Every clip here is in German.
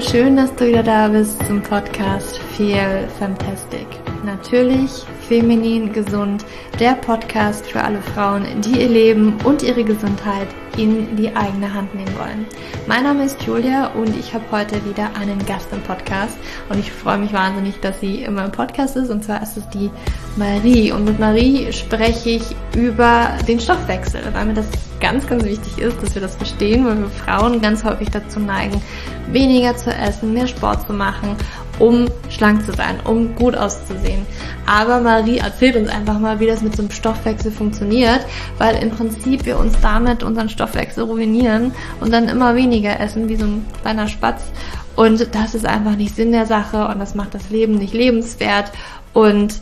schön, dass du wieder da bist zum Podcast Feel Fantastic. Natürlich feminin gesund, der Podcast für alle Frauen, die ihr Leben und ihre Gesundheit in die eigene Hand nehmen wollen. Mein Name ist Julia und ich habe heute wieder einen Gast im Podcast und ich freue mich wahnsinnig, dass sie immer im Podcast ist und zwar ist es die Marie und mit Marie spreche ich über den Stoffwechsel, weil mir das ganz, ganz wichtig ist, dass wir das verstehen, weil wir Frauen ganz häufig dazu neigen, weniger zu essen, mehr Sport zu machen, um schlank zu sein, um gut auszusehen. Aber Marie erzählt uns einfach mal, wie das mit so einem Stoffwechsel funktioniert, weil im Prinzip wir uns damit unseren Stoffwechsel ruinieren und dann immer weniger essen, wie so ein kleiner Spatz. Und das ist einfach nicht Sinn der Sache und das macht das Leben nicht lebenswert. Und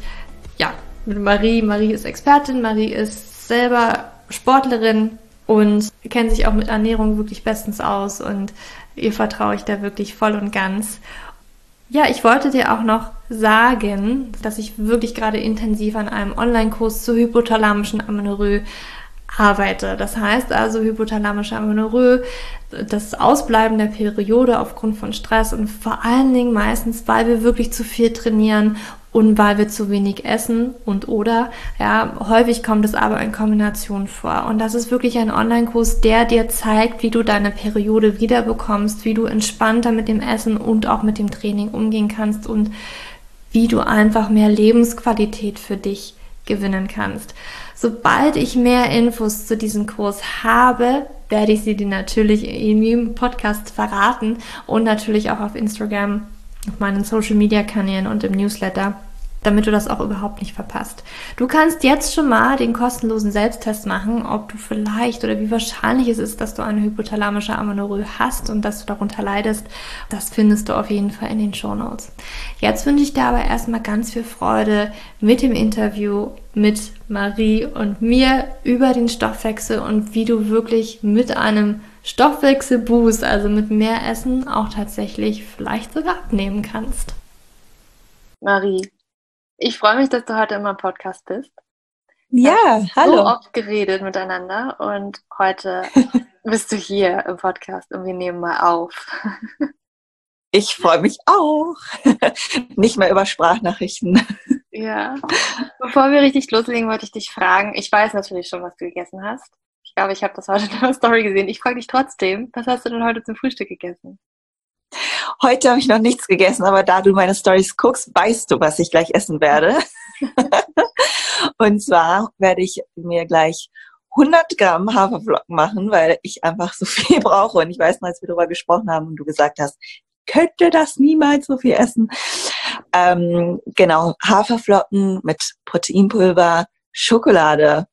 ja, mit Marie, Marie ist Expertin, Marie ist selber Sportlerin, und kennt sich auch mit Ernährung wirklich bestens aus und ihr vertraue ich da wirklich voll und ganz. Ja, ich wollte dir auch noch sagen, dass ich wirklich gerade intensiv an einem Online-Kurs zur hypothalamischen Amenorrhoe arbeite. Das heißt also hypothalamische Amenorrhoe, das Ausbleiben der Periode aufgrund von Stress und vor allen Dingen meistens, weil wir wirklich zu viel trainieren und weil wir zu wenig essen und oder, ja, häufig kommt es aber in Kombination vor. Und das ist wirklich ein Online-Kurs, der dir zeigt, wie du deine Periode wiederbekommst, wie du entspannter mit dem Essen und auch mit dem Training umgehen kannst und wie du einfach mehr Lebensqualität für dich gewinnen kannst. Sobald ich mehr Infos zu diesem Kurs habe, werde ich sie dir natürlich irgendwie im Podcast verraten und natürlich auch auf Instagram, auf meinen Social Media Kanälen und im Newsletter damit du das auch überhaupt nicht verpasst. Du kannst jetzt schon mal den kostenlosen Selbsttest machen, ob du vielleicht oder wie wahrscheinlich es ist, dass du eine hypothalamische Amenorrhoe hast und dass du darunter leidest. Das findest du auf jeden Fall in den Show Notes. Jetzt wünsche ich dir aber erstmal ganz viel Freude mit dem Interview mit Marie und mir über den Stoffwechsel und wie du wirklich mit einem Stoffwechselboost, also mit mehr Essen, auch tatsächlich vielleicht sogar abnehmen kannst. Marie, ich freue mich, dass du heute immer im Podcast bist. Ja, hallo. So oft geredet miteinander und heute bist du hier im Podcast und wir nehmen mal auf. Ich freue mich auch. Nicht mehr über Sprachnachrichten. Ja. Bevor wir richtig loslegen, wollte ich dich fragen. Ich weiß natürlich schon, was du gegessen hast. Ich glaube, ich habe das heute in der Story gesehen. Ich frage dich trotzdem, was hast du denn heute zum Frühstück gegessen? Heute habe ich noch nichts gegessen, aber da du meine Stories guckst, weißt du, was ich gleich essen werde. und zwar werde ich mir gleich 100 Gramm Haferflocken machen, weil ich einfach so viel brauche. Und ich weiß noch, als wir darüber gesprochen haben und du gesagt hast, könnte das niemals so viel essen. Ähm, genau, Haferflocken mit Proteinpulver, Schokolade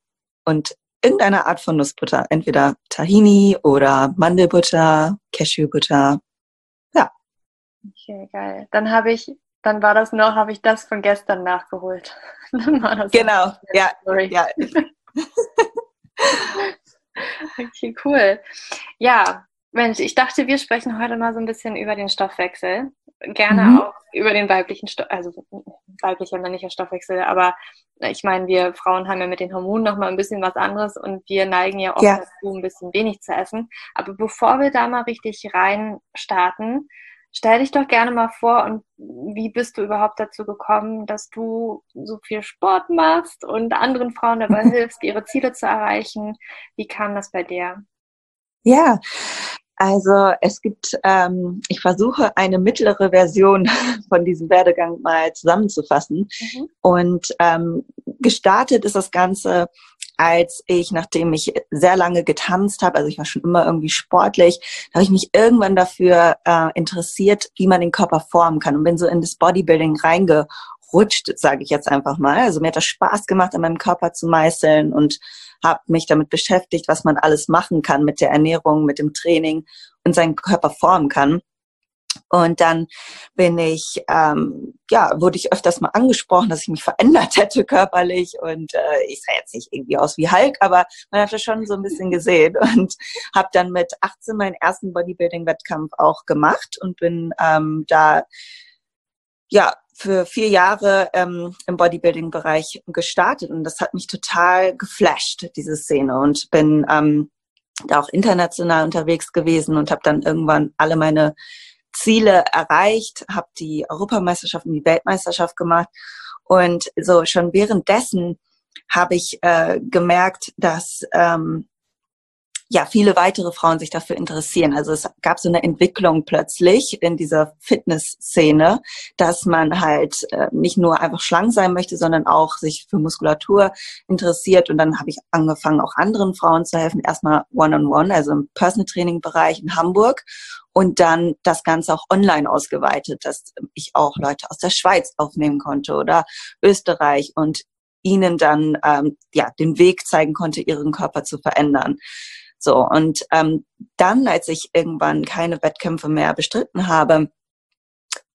und irgendeine Art von Nussbutter. Entweder Tahini oder Mandelbutter, Cashewbutter, Okay, geil. Dann habe ich, dann war das noch, habe ich das von gestern nachgeholt. genau, ja, ja. okay, cool. Ja, Mensch, ich dachte, wir sprechen heute mal so ein bisschen über den Stoffwechsel. Gerne mhm. auch über den weiblichen Stoff, also weiblicher männlicher Stoffwechsel, aber ich meine, wir Frauen haben ja mit den Hormonen nochmal ein bisschen was anderes und wir neigen ja oft ja. dazu, ein bisschen wenig zu essen. Aber bevor wir da mal richtig rein starten, Stell dich doch gerne mal vor und wie bist du überhaupt dazu gekommen, dass du so viel Sport machst und anderen Frauen dabei hilfst, ihre Ziele zu erreichen? Wie kam das bei dir? Ja, also es gibt, ähm, ich versuche eine mittlere Version von diesem Werdegang mal zusammenzufassen. Mhm. Und ähm, gestartet ist das Ganze als ich, nachdem ich sehr lange getanzt habe, also ich war schon immer irgendwie sportlich, da habe ich mich irgendwann dafür äh, interessiert, wie man den Körper formen kann und bin so in das Bodybuilding reingerutscht, sage ich jetzt einfach mal. Also mir hat das Spaß gemacht, an meinem Körper zu meißeln und habe mich damit beschäftigt, was man alles machen kann mit der Ernährung, mit dem Training und seinen Körper formen kann. Und dann bin ich, ähm, ja, wurde ich öfters mal angesprochen, dass ich mich verändert hätte körperlich. Und äh, ich sah jetzt nicht irgendwie aus wie Hulk, aber man hat das schon so ein bisschen gesehen. Und habe dann mit 18 meinen ersten Bodybuilding-Wettkampf auch gemacht und bin ähm, da ja für vier Jahre ähm, im Bodybuilding-Bereich gestartet. Und das hat mich total geflasht, diese Szene. Und bin ähm, da auch international unterwegs gewesen und habe dann irgendwann alle meine Ziele erreicht, habe die Europameisterschaft und die Weltmeisterschaft gemacht. Und so schon währenddessen habe ich äh, gemerkt, dass ähm, ja viele weitere Frauen sich dafür interessieren. Also es gab so eine Entwicklung plötzlich in dieser Fitnessszene, dass man halt äh, nicht nur einfach schlank sein möchte, sondern auch sich für Muskulatur interessiert. Und dann habe ich angefangen, auch anderen Frauen zu helfen. Erstmal One-on-One, also im Personal Training Bereich in Hamburg und dann das Ganze auch online ausgeweitet, dass ich auch Leute aus der Schweiz aufnehmen konnte oder Österreich und ihnen dann ähm, ja den Weg zeigen konnte, ihren Körper zu verändern. So, und ähm, dann, als ich irgendwann keine Wettkämpfe mehr bestritten habe,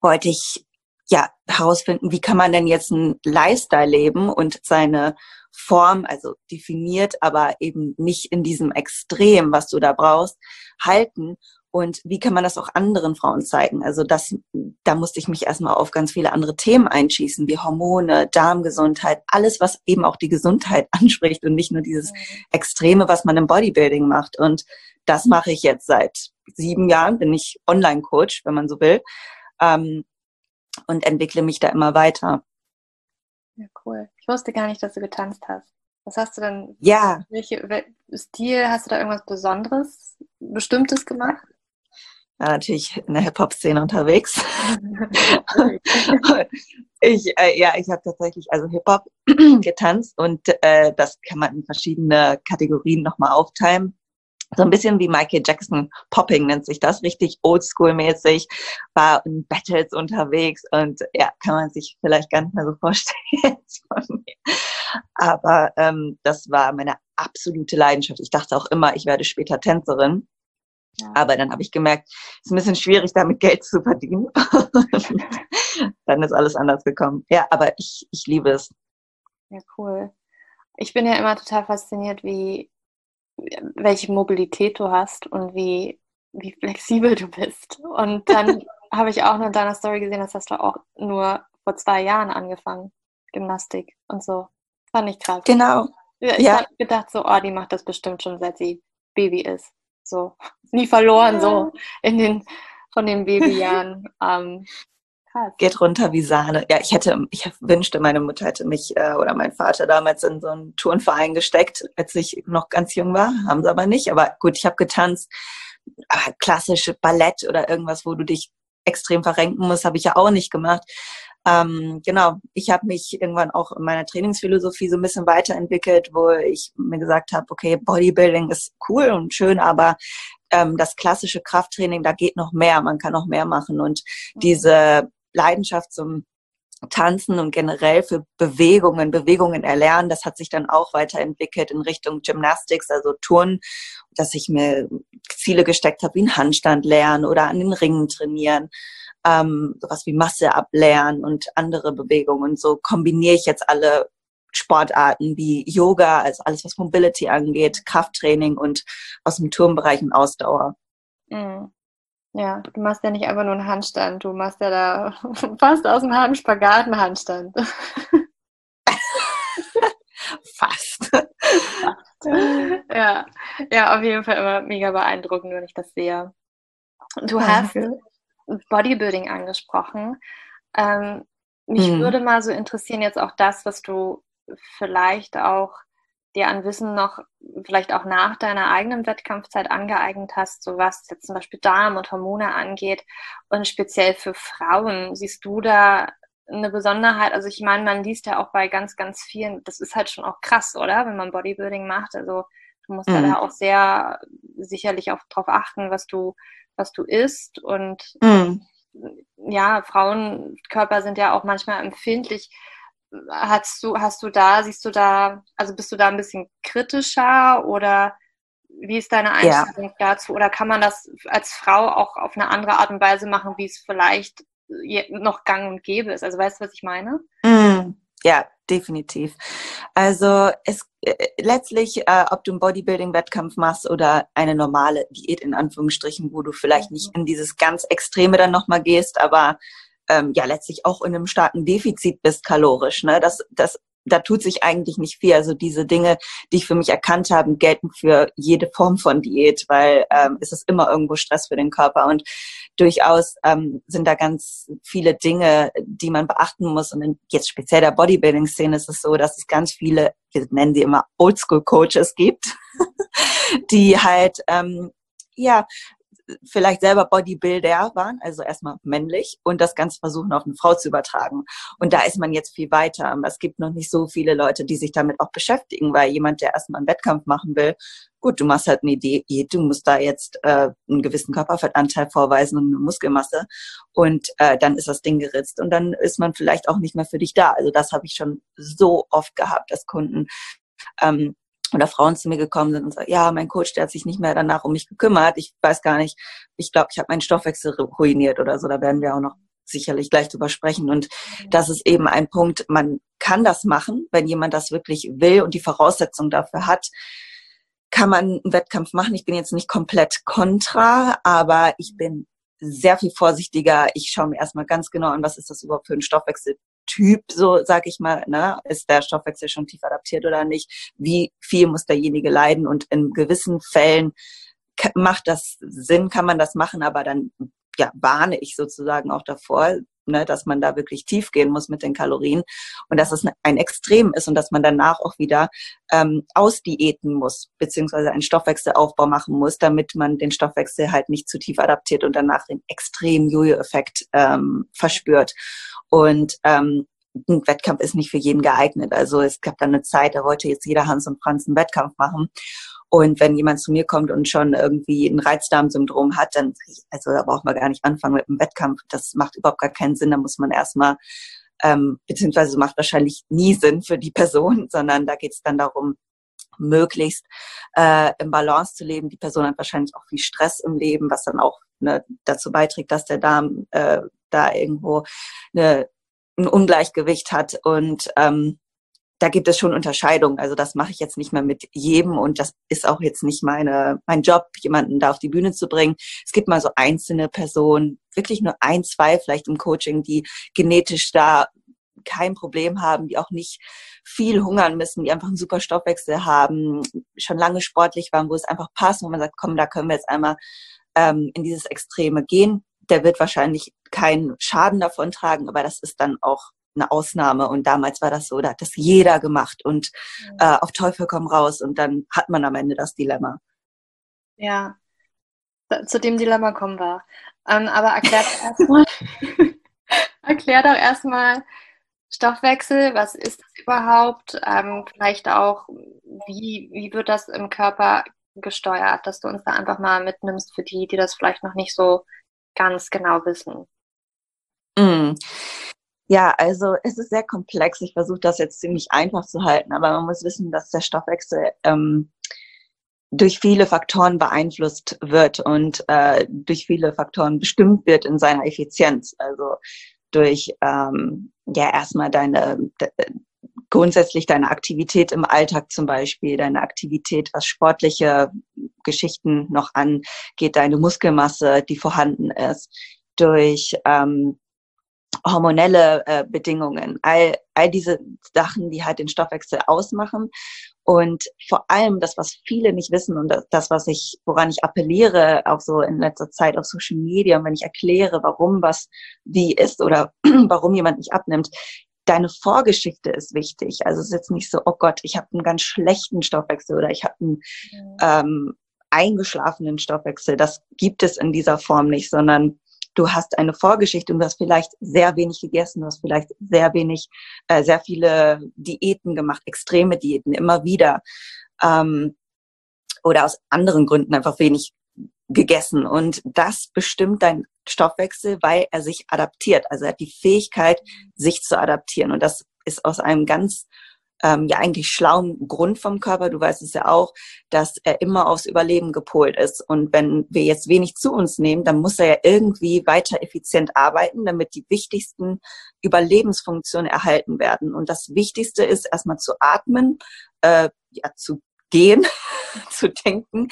wollte ich ja herausfinden, wie kann man denn jetzt einen Lifestyle leben und seine Form, also definiert, aber eben nicht in diesem Extrem, was du da brauchst, halten und wie kann man das auch anderen Frauen zeigen? Also das, da musste ich mich erstmal auf ganz viele andere Themen einschießen, wie Hormone, Darmgesundheit, alles, was eben auch die Gesundheit anspricht und nicht nur dieses mhm. Extreme, was man im Bodybuilding macht. Und das mache ich jetzt seit sieben Jahren, bin ich Online-Coach, wenn man so will, ähm, und entwickle mich da immer weiter. Ja, cool. Ich wusste gar nicht, dass du getanzt hast. Was hast du denn? Ja. Welche Stil hast du da irgendwas Besonderes, Bestimmtes gemacht? Ja, natürlich in der Hip-Hop-Szene unterwegs. ich, äh, ja, ich habe tatsächlich also Hip-Hop getanzt und äh, das kann man in verschiedene Kategorien nochmal aufteilen. So ein bisschen wie Michael Jackson Popping nennt sich das, richtig oldschool-mäßig, war in Battles unterwegs und ja, kann man sich vielleicht gar nicht mehr so vorstellen von mir. Aber ähm, das war meine absolute Leidenschaft. Ich dachte auch immer, ich werde später Tänzerin. Aber dann habe ich gemerkt, es ist ein bisschen schwierig, damit Geld zu verdienen. dann ist alles anders gekommen. Ja, aber ich, ich liebe es. Ja, cool. Ich bin ja immer total fasziniert, wie welche Mobilität du hast und wie, wie flexibel du bist. Und dann habe ich auch nur in deiner Story gesehen, das hast du auch nur vor zwei Jahren angefangen, Gymnastik und so. Fand ich krass. Genau. Ich ja. habe gedacht so, oh, die macht das bestimmt schon seit sie Baby ist. So, nie verloren, so in den, von den Babyjahren. Ähm, Geht runter wie Sahne. Ja, ich hätte, ich wünschte, meine Mutter hätte mich äh, oder mein Vater damals in so einen Turnverein gesteckt, als ich noch ganz jung war. Haben sie aber nicht. Aber gut, ich habe getanzt. Aber klassische Ballett oder irgendwas, wo du dich extrem verrenken musst, habe ich ja auch nicht gemacht. Ähm, genau, ich habe mich irgendwann auch in meiner Trainingsphilosophie so ein bisschen weiterentwickelt, wo ich mir gesagt habe, okay, Bodybuilding ist cool und schön, aber ähm, das klassische Krafttraining, da geht noch mehr, man kann noch mehr machen und mhm. diese Leidenschaft zum Tanzen und generell für Bewegungen, Bewegungen erlernen, das hat sich dann auch weiterentwickelt in Richtung Gymnastics, also Turnen, dass ich mir Ziele gesteckt habe, wie einen Handstand lernen oder an den Ringen trainieren ähm, sowas wie Masse ablernen und andere Bewegungen. So kombiniere ich jetzt alle Sportarten wie Yoga, also alles, was Mobility angeht, Krafttraining und aus dem Turmbereich und Ausdauer. Mhm. Ja, du machst ja nicht einfach nur einen Handstand, du machst ja da fast aus dem Spagat einen Handstand. fast. ja. ja, auf jeden Fall immer mega beeindruckend, wenn ich das sehe. Du hast Bodybuilding angesprochen. Ähm, mich mhm. würde mal so interessieren, jetzt auch das, was du vielleicht auch dir an Wissen noch, vielleicht auch nach deiner eigenen Wettkampfzeit angeeignet hast, so was jetzt zum Beispiel Darm und Hormone angeht und speziell für Frauen. Siehst du da eine Besonderheit? Also ich meine, man liest ja auch bei ganz, ganz vielen, das ist halt schon auch krass, oder? Wenn man Bodybuilding macht. Also du musst mhm. ja da auch sehr sicherlich auch darauf achten, was du was du isst. Und mm. ja, Frauenkörper sind ja auch manchmal empfindlich. Hast du, hast du da, siehst du da, also bist du da ein bisschen kritischer oder wie ist deine Einstellung ja. dazu? Oder kann man das als Frau auch auf eine andere Art und Weise machen, wie es vielleicht noch gang und gäbe ist? Also weißt du, was ich meine? Mm. Ja, definitiv. Also es äh, letztlich, äh, ob du einen Bodybuilding-Wettkampf machst oder eine normale Diät in Anführungsstrichen, wo du vielleicht nicht in dieses ganz Extreme dann nochmal gehst, aber ähm, ja letztlich auch in einem starken Defizit bist kalorisch. Ne? Das, das, da tut sich eigentlich nicht viel. Also diese Dinge, die ich für mich erkannt habe, gelten für jede Form von Diät, weil ähm, es ist immer irgendwo Stress für den Körper. Und durchaus ähm, sind da ganz viele Dinge, die man beachten muss. Und in jetzt speziell der Bodybuilding-Szene ist es so, dass es ganz viele, wir nennen sie immer Oldschool-Coaches gibt, die halt ähm, ja vielleicht selber Bodybuilder waren, also erstmal männlich und das Ganze versuchen auf eine Frau zu übertragen. Und da ist man jetzt viel weiter. Es gibt noch nicht so viele Leute, die sich damit auch beschäftigen, weil jemand, der erstmal einen Wettkampf machen will, gut, du machst halt eine Idee, du musst da jetzt äh, einen gewissen Körperfettanteil vorweisen und eine Muskelmasse und äh, dann ist das Ding geritzt und dann ist man vielleicht auch nicht mehr für dich da. Also das habe ich schon so oft gehabt, dass Kunden ähm, oder Frauen zu mir gekommen sind und sagen, ja, mein Coach, der hat sich nicht mehr danach um mich gekümmert. Ich weiß gar nicht, ich glaube, ich habe meinen Stoffwechsel ruiniert oder so. Da werden wir auch noch sicherlich gleich drüber sprechen. Und das ist eben ein Punkt, man kann das machen, wenn jemand das wirklich will und die Voraussetzung dafür hat, kann man einen Wettkampf machen. Ich bin jetzt nicht komplett kontra, aber ich bin sehr viel vorsichtiger. Ich schaue mir erstmal ganz genau an, was ist das überhaupt für ein Stoffwechsel Typ, so sag ich mal, ne, ist der Stoffwechsel schon tief adaptiert oder nicht? Wie viel muss derjenige leiden? Und in gewissen Fällen macht das Sinn, kann man das machen, aber dann ja, warne ich sozusagen auch davor, ne, dass man da wirklich tief gehen muss mit den Kalorien und dass es ein Extrem ist und dass man danach auch wieder ähm, ausdiäten muss, beziehungsweise einen Stoffwechselaufbau machen muss, damit man den Stoffwechsel halt nicht zu tief adaptiert und danach den extremen Jojo-Effekt ähm, verspürt. Und ähm, ein Wettkampf ist nicht für jeden geeignet. Also es gab dann eine Zeit, da wollte jetzt jeder Hans und Franz einen Wettkampf machen. Und wenn jemand zu mir kommt und schon irgendwie ein Reizdarmsyndrom hat, dann, also da braucht man gar nicht anfangen mit einem Wettkampf. Das macht überhaupt gar keinen Sinn. Da muss man erstmal, ähm, beziehungsweise macht wahrscheinlich nie Sinn für die Person, sondern da geht es dann darum, möglichst äh, im Balance zu leben. Die Person hat wahrscheinlich auch viel Stress im Leben, was dann auch ne, dazu beiträgt, dass der Darm äh, da irgendwo eine, ein Ungleichgewicht hat. Und ähm, da gibt es schon Unterscheidungen. Also das mache ich jetzt nicht mehr mit jedem und das ist auch jetzt nicht meine, mein Job, jemanden da auf die Bühne zu bringen. Es gibt mal so einzelne Personen, wirklich nur ein, zwei vielleicht im Coaching, die genetisch da kein Problem haben, die auch nicht viel hungern müssen, die einfach einen super Stoffwechsel haben, schon lange sportlich waren, wo es einfach passt, wo man sagt, komm, da können wir jetzt einmal ähm, in dieses Extreme gehen. Der wird wahrscheinlich keinen Schaden davon tragen, aber das ist dann auch eine Ausnahme. Und damals war das so, da hat das jeder gemacht und äh, auf Teufel komm raus und dann hat man am Ende das Dilemma. Ja, zu dem Dilemma kommen wir. Ähm, aber erklär doch erstmal, erklär doch erstmal Stoffwechsel, was ist das überhaupt? Ähm, vielleicht auch, wie, wie wird das im Körper gesteuert, dass du uns da einfach mal mitnimmst für die, die das vielleicht noch nicht so ganz genau wissen. Mm. Ja, also es ist sehr komplex. Ich versuche das jetzt ziemlich einfach zu halten, aber man muss wissen, dass der Stoffwechsel ähm, durch viele Faktoren beeinflusst wird und äh, durch viele Faktoren bestimmt wird in seiner Effizienz. Also durch ähm, ja erstmal deine grundsätzlich deine Aktivität im Alltag zum Beispiel, deine Aktivität, was sportliche Geschichten noch angeht, deine Muskelmasse, die vorhanden ist, durch ähm, hormonelle äh, Bedingungen, all, all diese Sachen, die halt den Stoffwechsel ausmachen. Und vor allem das, was viele nicht wissen und das, was ich, woran ich appelliere, auch so in letzter Zeit auf Social Media, und wenn ich erkläre, warum was wie ist oder warum jemand nicht abnimmt, deine Vorgeschichte ist wichtig. Also es ist jetzt nicht so, oh Gott, ich habe einen ganz schlechten Stoffwechsel oder ich habe einen ja. ähm, eingeschlafenen Stoffwechsel. Das gibt es in dieser Form nicht, sondern du hast eine Vorgeschichte und du hast vielleicht sehr wenig gegessen, du hast vielleicht sehr wenig, äh, sehr viele Diäten gemacht, extreme Diäten, immer wieder. Ähm, oder aus anderen Gründen einfach wenig gegessen. Und das bestimmt dein Stoffwechsel, weil er sich adaptiert. Also er hat die Fähigkeit, sich zu adaptieren. Und das ist aus einem ganz ähm, ja eigentlich schlauen Grund vom Körper. Du weißt es ja auch, dass er immer aufs Überleben gepolt ist. Und wenn wir jetzt wenig zu uns nehmen, dann muss er ja irgendwie weiter effizient arbeiten, damit die wichtigsten Überlebensfunktionen erhalten werden. Und das Wichtigste ist erstmal zu atmen, äh, ja, zu gehen, zu denken,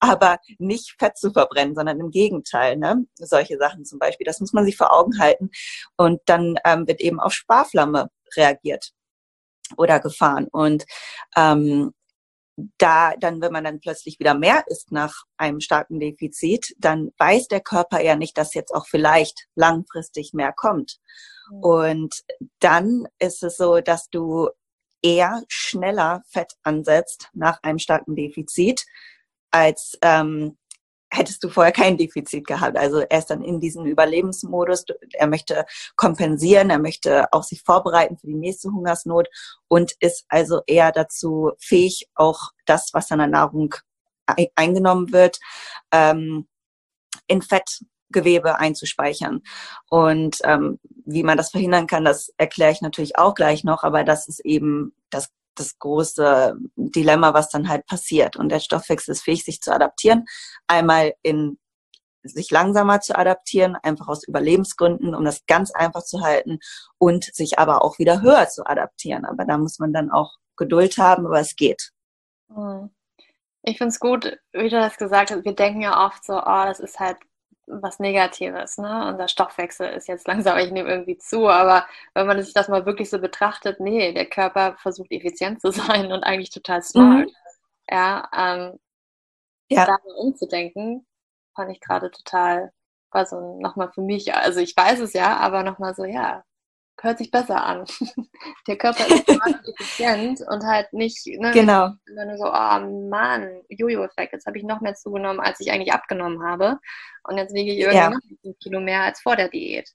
aber nicht Fett zu verbrennen, sondern im Gegenteil. Ne? Solche Sachen zum Beispiel, das muss man sich vor Augen halten. Und dann ähm, wird eben auf Sparflamme reagiert oder gefahren. Und ähm, da dann, wenn man dann plötzlich wieder mehr isst nach einem starken Defizit, dann weiß der Körper ja nicht, dass jetzt auch vielleicht langfristig mehr kommt. Mhm. Und dann ist es so, dass du eher schneller Fett ansetzt nach einem starken Defizit, als ähm, hättest du vorher kein Defizit gehabt. Also er ist dann in diesem Überlebensmodus. Er möchte kompensieren, er möchte auch sich vorbereiten für die nächste Hungersnot und ist also eher dazu fähig, auch das, was an der Nahrung eingenommen wird, ähm, in Fettgewebe einzuspeichern. Und ähm, wie man das verhindern kann, das erkläre ich natürlich auch gleich noch, aber das ist eben das das große Dilemma, was dann halt passiert. Und der Stoffwechsel ist fähig, sich zu adaptieren. Einmal in sich langsamer zu adaptieren, einfach aus Überlebensgründen, um das ganz einfach zu halten und sich aber auch wieder höher zu adaptieren. Aber da muss man dann auch Geduld haben, aber es geht. Hm. Ich finde es gut, wie du das gesagt hast. Wir denken ja oft so, oh, das ist halt was Negatives. Ne? Unser Stoffwechsel ist jetzt langsam, ich nehme irgendwie zu, aber wenn man sich das mal wirklich so betrachtet, nee, der Körper versucht effizient zu sein und eigentlich total smart. Mhm. Ja, ähm, ja. da umzudenken, fand ich gerade total, war so nochmal für mich, also ich weiß es ja, aber nochmal so, ja, hört sich besser an. Der Körper ist effizient und halt nicht, ne, genau. wenn du so, oh Mann, Jojo-Effekt, jetzt habe ich noch mehr zugenommen, als ich eigentlich abgenommen habe. Und jetzt wiege ich irgendwie ja. noch ein Kilo mehr als vor der Diät.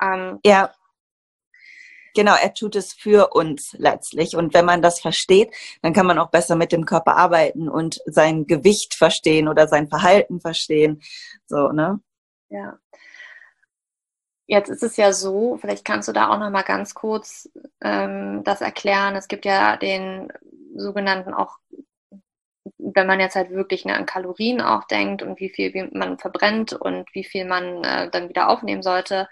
Ähm, ja. Genau, er tut es für uns letztlich. Und wenn man das versteht, dann kann man auch besser mit dem Körper arbeiten und sein Gewicht verstehen oder sein Verhalten verstehen. So, ne? Ja. Jetzt ist es ja so, vielleicht kannst du da auch noch mal ganz kurz ähm, das erklären. Es gibt ja den sogenannten auch, wenn man jetzt halt wirklich ne, an Kalorien auch denkt und wie viel man verbrennt und wie viel man äh, dann wieder aufnehmen sollte,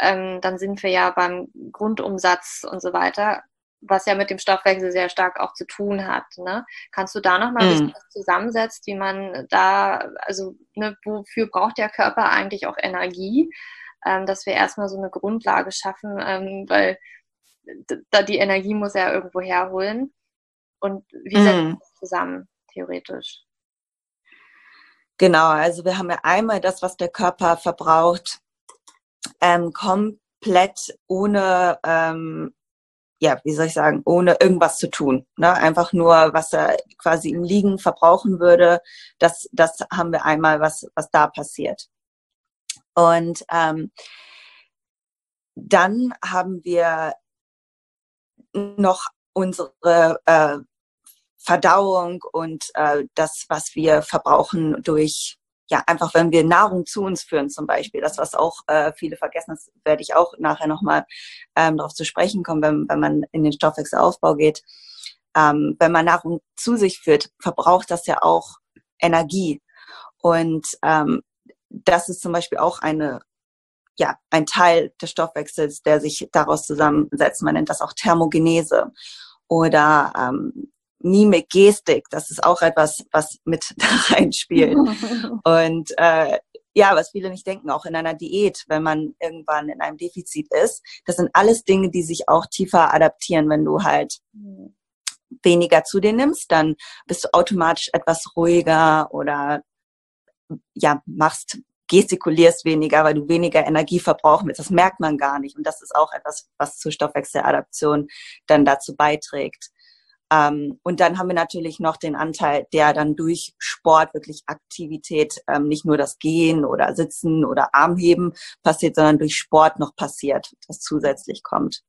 ähm, dann sind wir ja beim Grundumsatz und so weiter, was ja mit dem Stoffwechsel sehr stark auch zu tun hat. Ne? Kannst du da noch mal ein bisschen mhm. was zusammensetzt, wie man da, also ne, wofür braucht der Körper eigentlich auch Energie? Ähm, dass wir erstmal so eine Grundlage schaffen, ähm, weil da die Energie muss er irgendwo herholen. Und wie setzen mm. das zusammen, theoretisch? Genau, also wir haben ja einmal das, was der Körper verbraucht, ähm, komplett ohne, ähm, ja, wie soll ich sagen, ohne irgendwas zu tun. Ne? Einfach nur, was er quasi im Liegen verbrauchen würde, das, das haben wir einmal, was, was da passiert. Und ähm, dann haben wir noch unsere äh, Verdauung und äh, das, was wir verbrauchen durch, ja, einfach wenn wir Nahrung zu uns führen zum Beispiel. Das, was auch äh, viele vergessen, das werde ich auch nachher nochmal ähm, darauf zu sprechen kommen, wenn, wenn man in den Stoffwechselaufbau geht. Ähm, wenn man Nahrung zu sich führt, verbraucht das ja auch Energie. Und ähm, das ist zum Beispiel auch eine, ja, ein Teil des Stoffwechsels, der sich daraus zusammensetzt. Man nennt das auch Thermogenese oder ähm, Mimik, Gestik. Das ist auch etwas, was mit da reinspielt. Und äh, ja, was viele nicht denken, auch in einer Diät, wenn man irgendwann in einem Defizit ist, das sind alles Dinge, die sich auch tiefer adaptieren, wenn du halt weniger zu dir nimmst, dann bist du automatisch etwas ruhiger oder ja, machst, gestikulierst weniger, weil du weniger Energie verbrauchen willst. Das merkt man gar nicht. Und das ist auch etwas, was zur Stoffwechseladaption dann dazu beiträgt. Ähm, und dann haben wir natürlich noch den Anteil, der dann durch Sport wirklich Aktivität, ähm, nicht nur das Gehen oder Sitzen oder Armheben passiert, sondern durch Sport noch passiert, das zusätzlich kommt.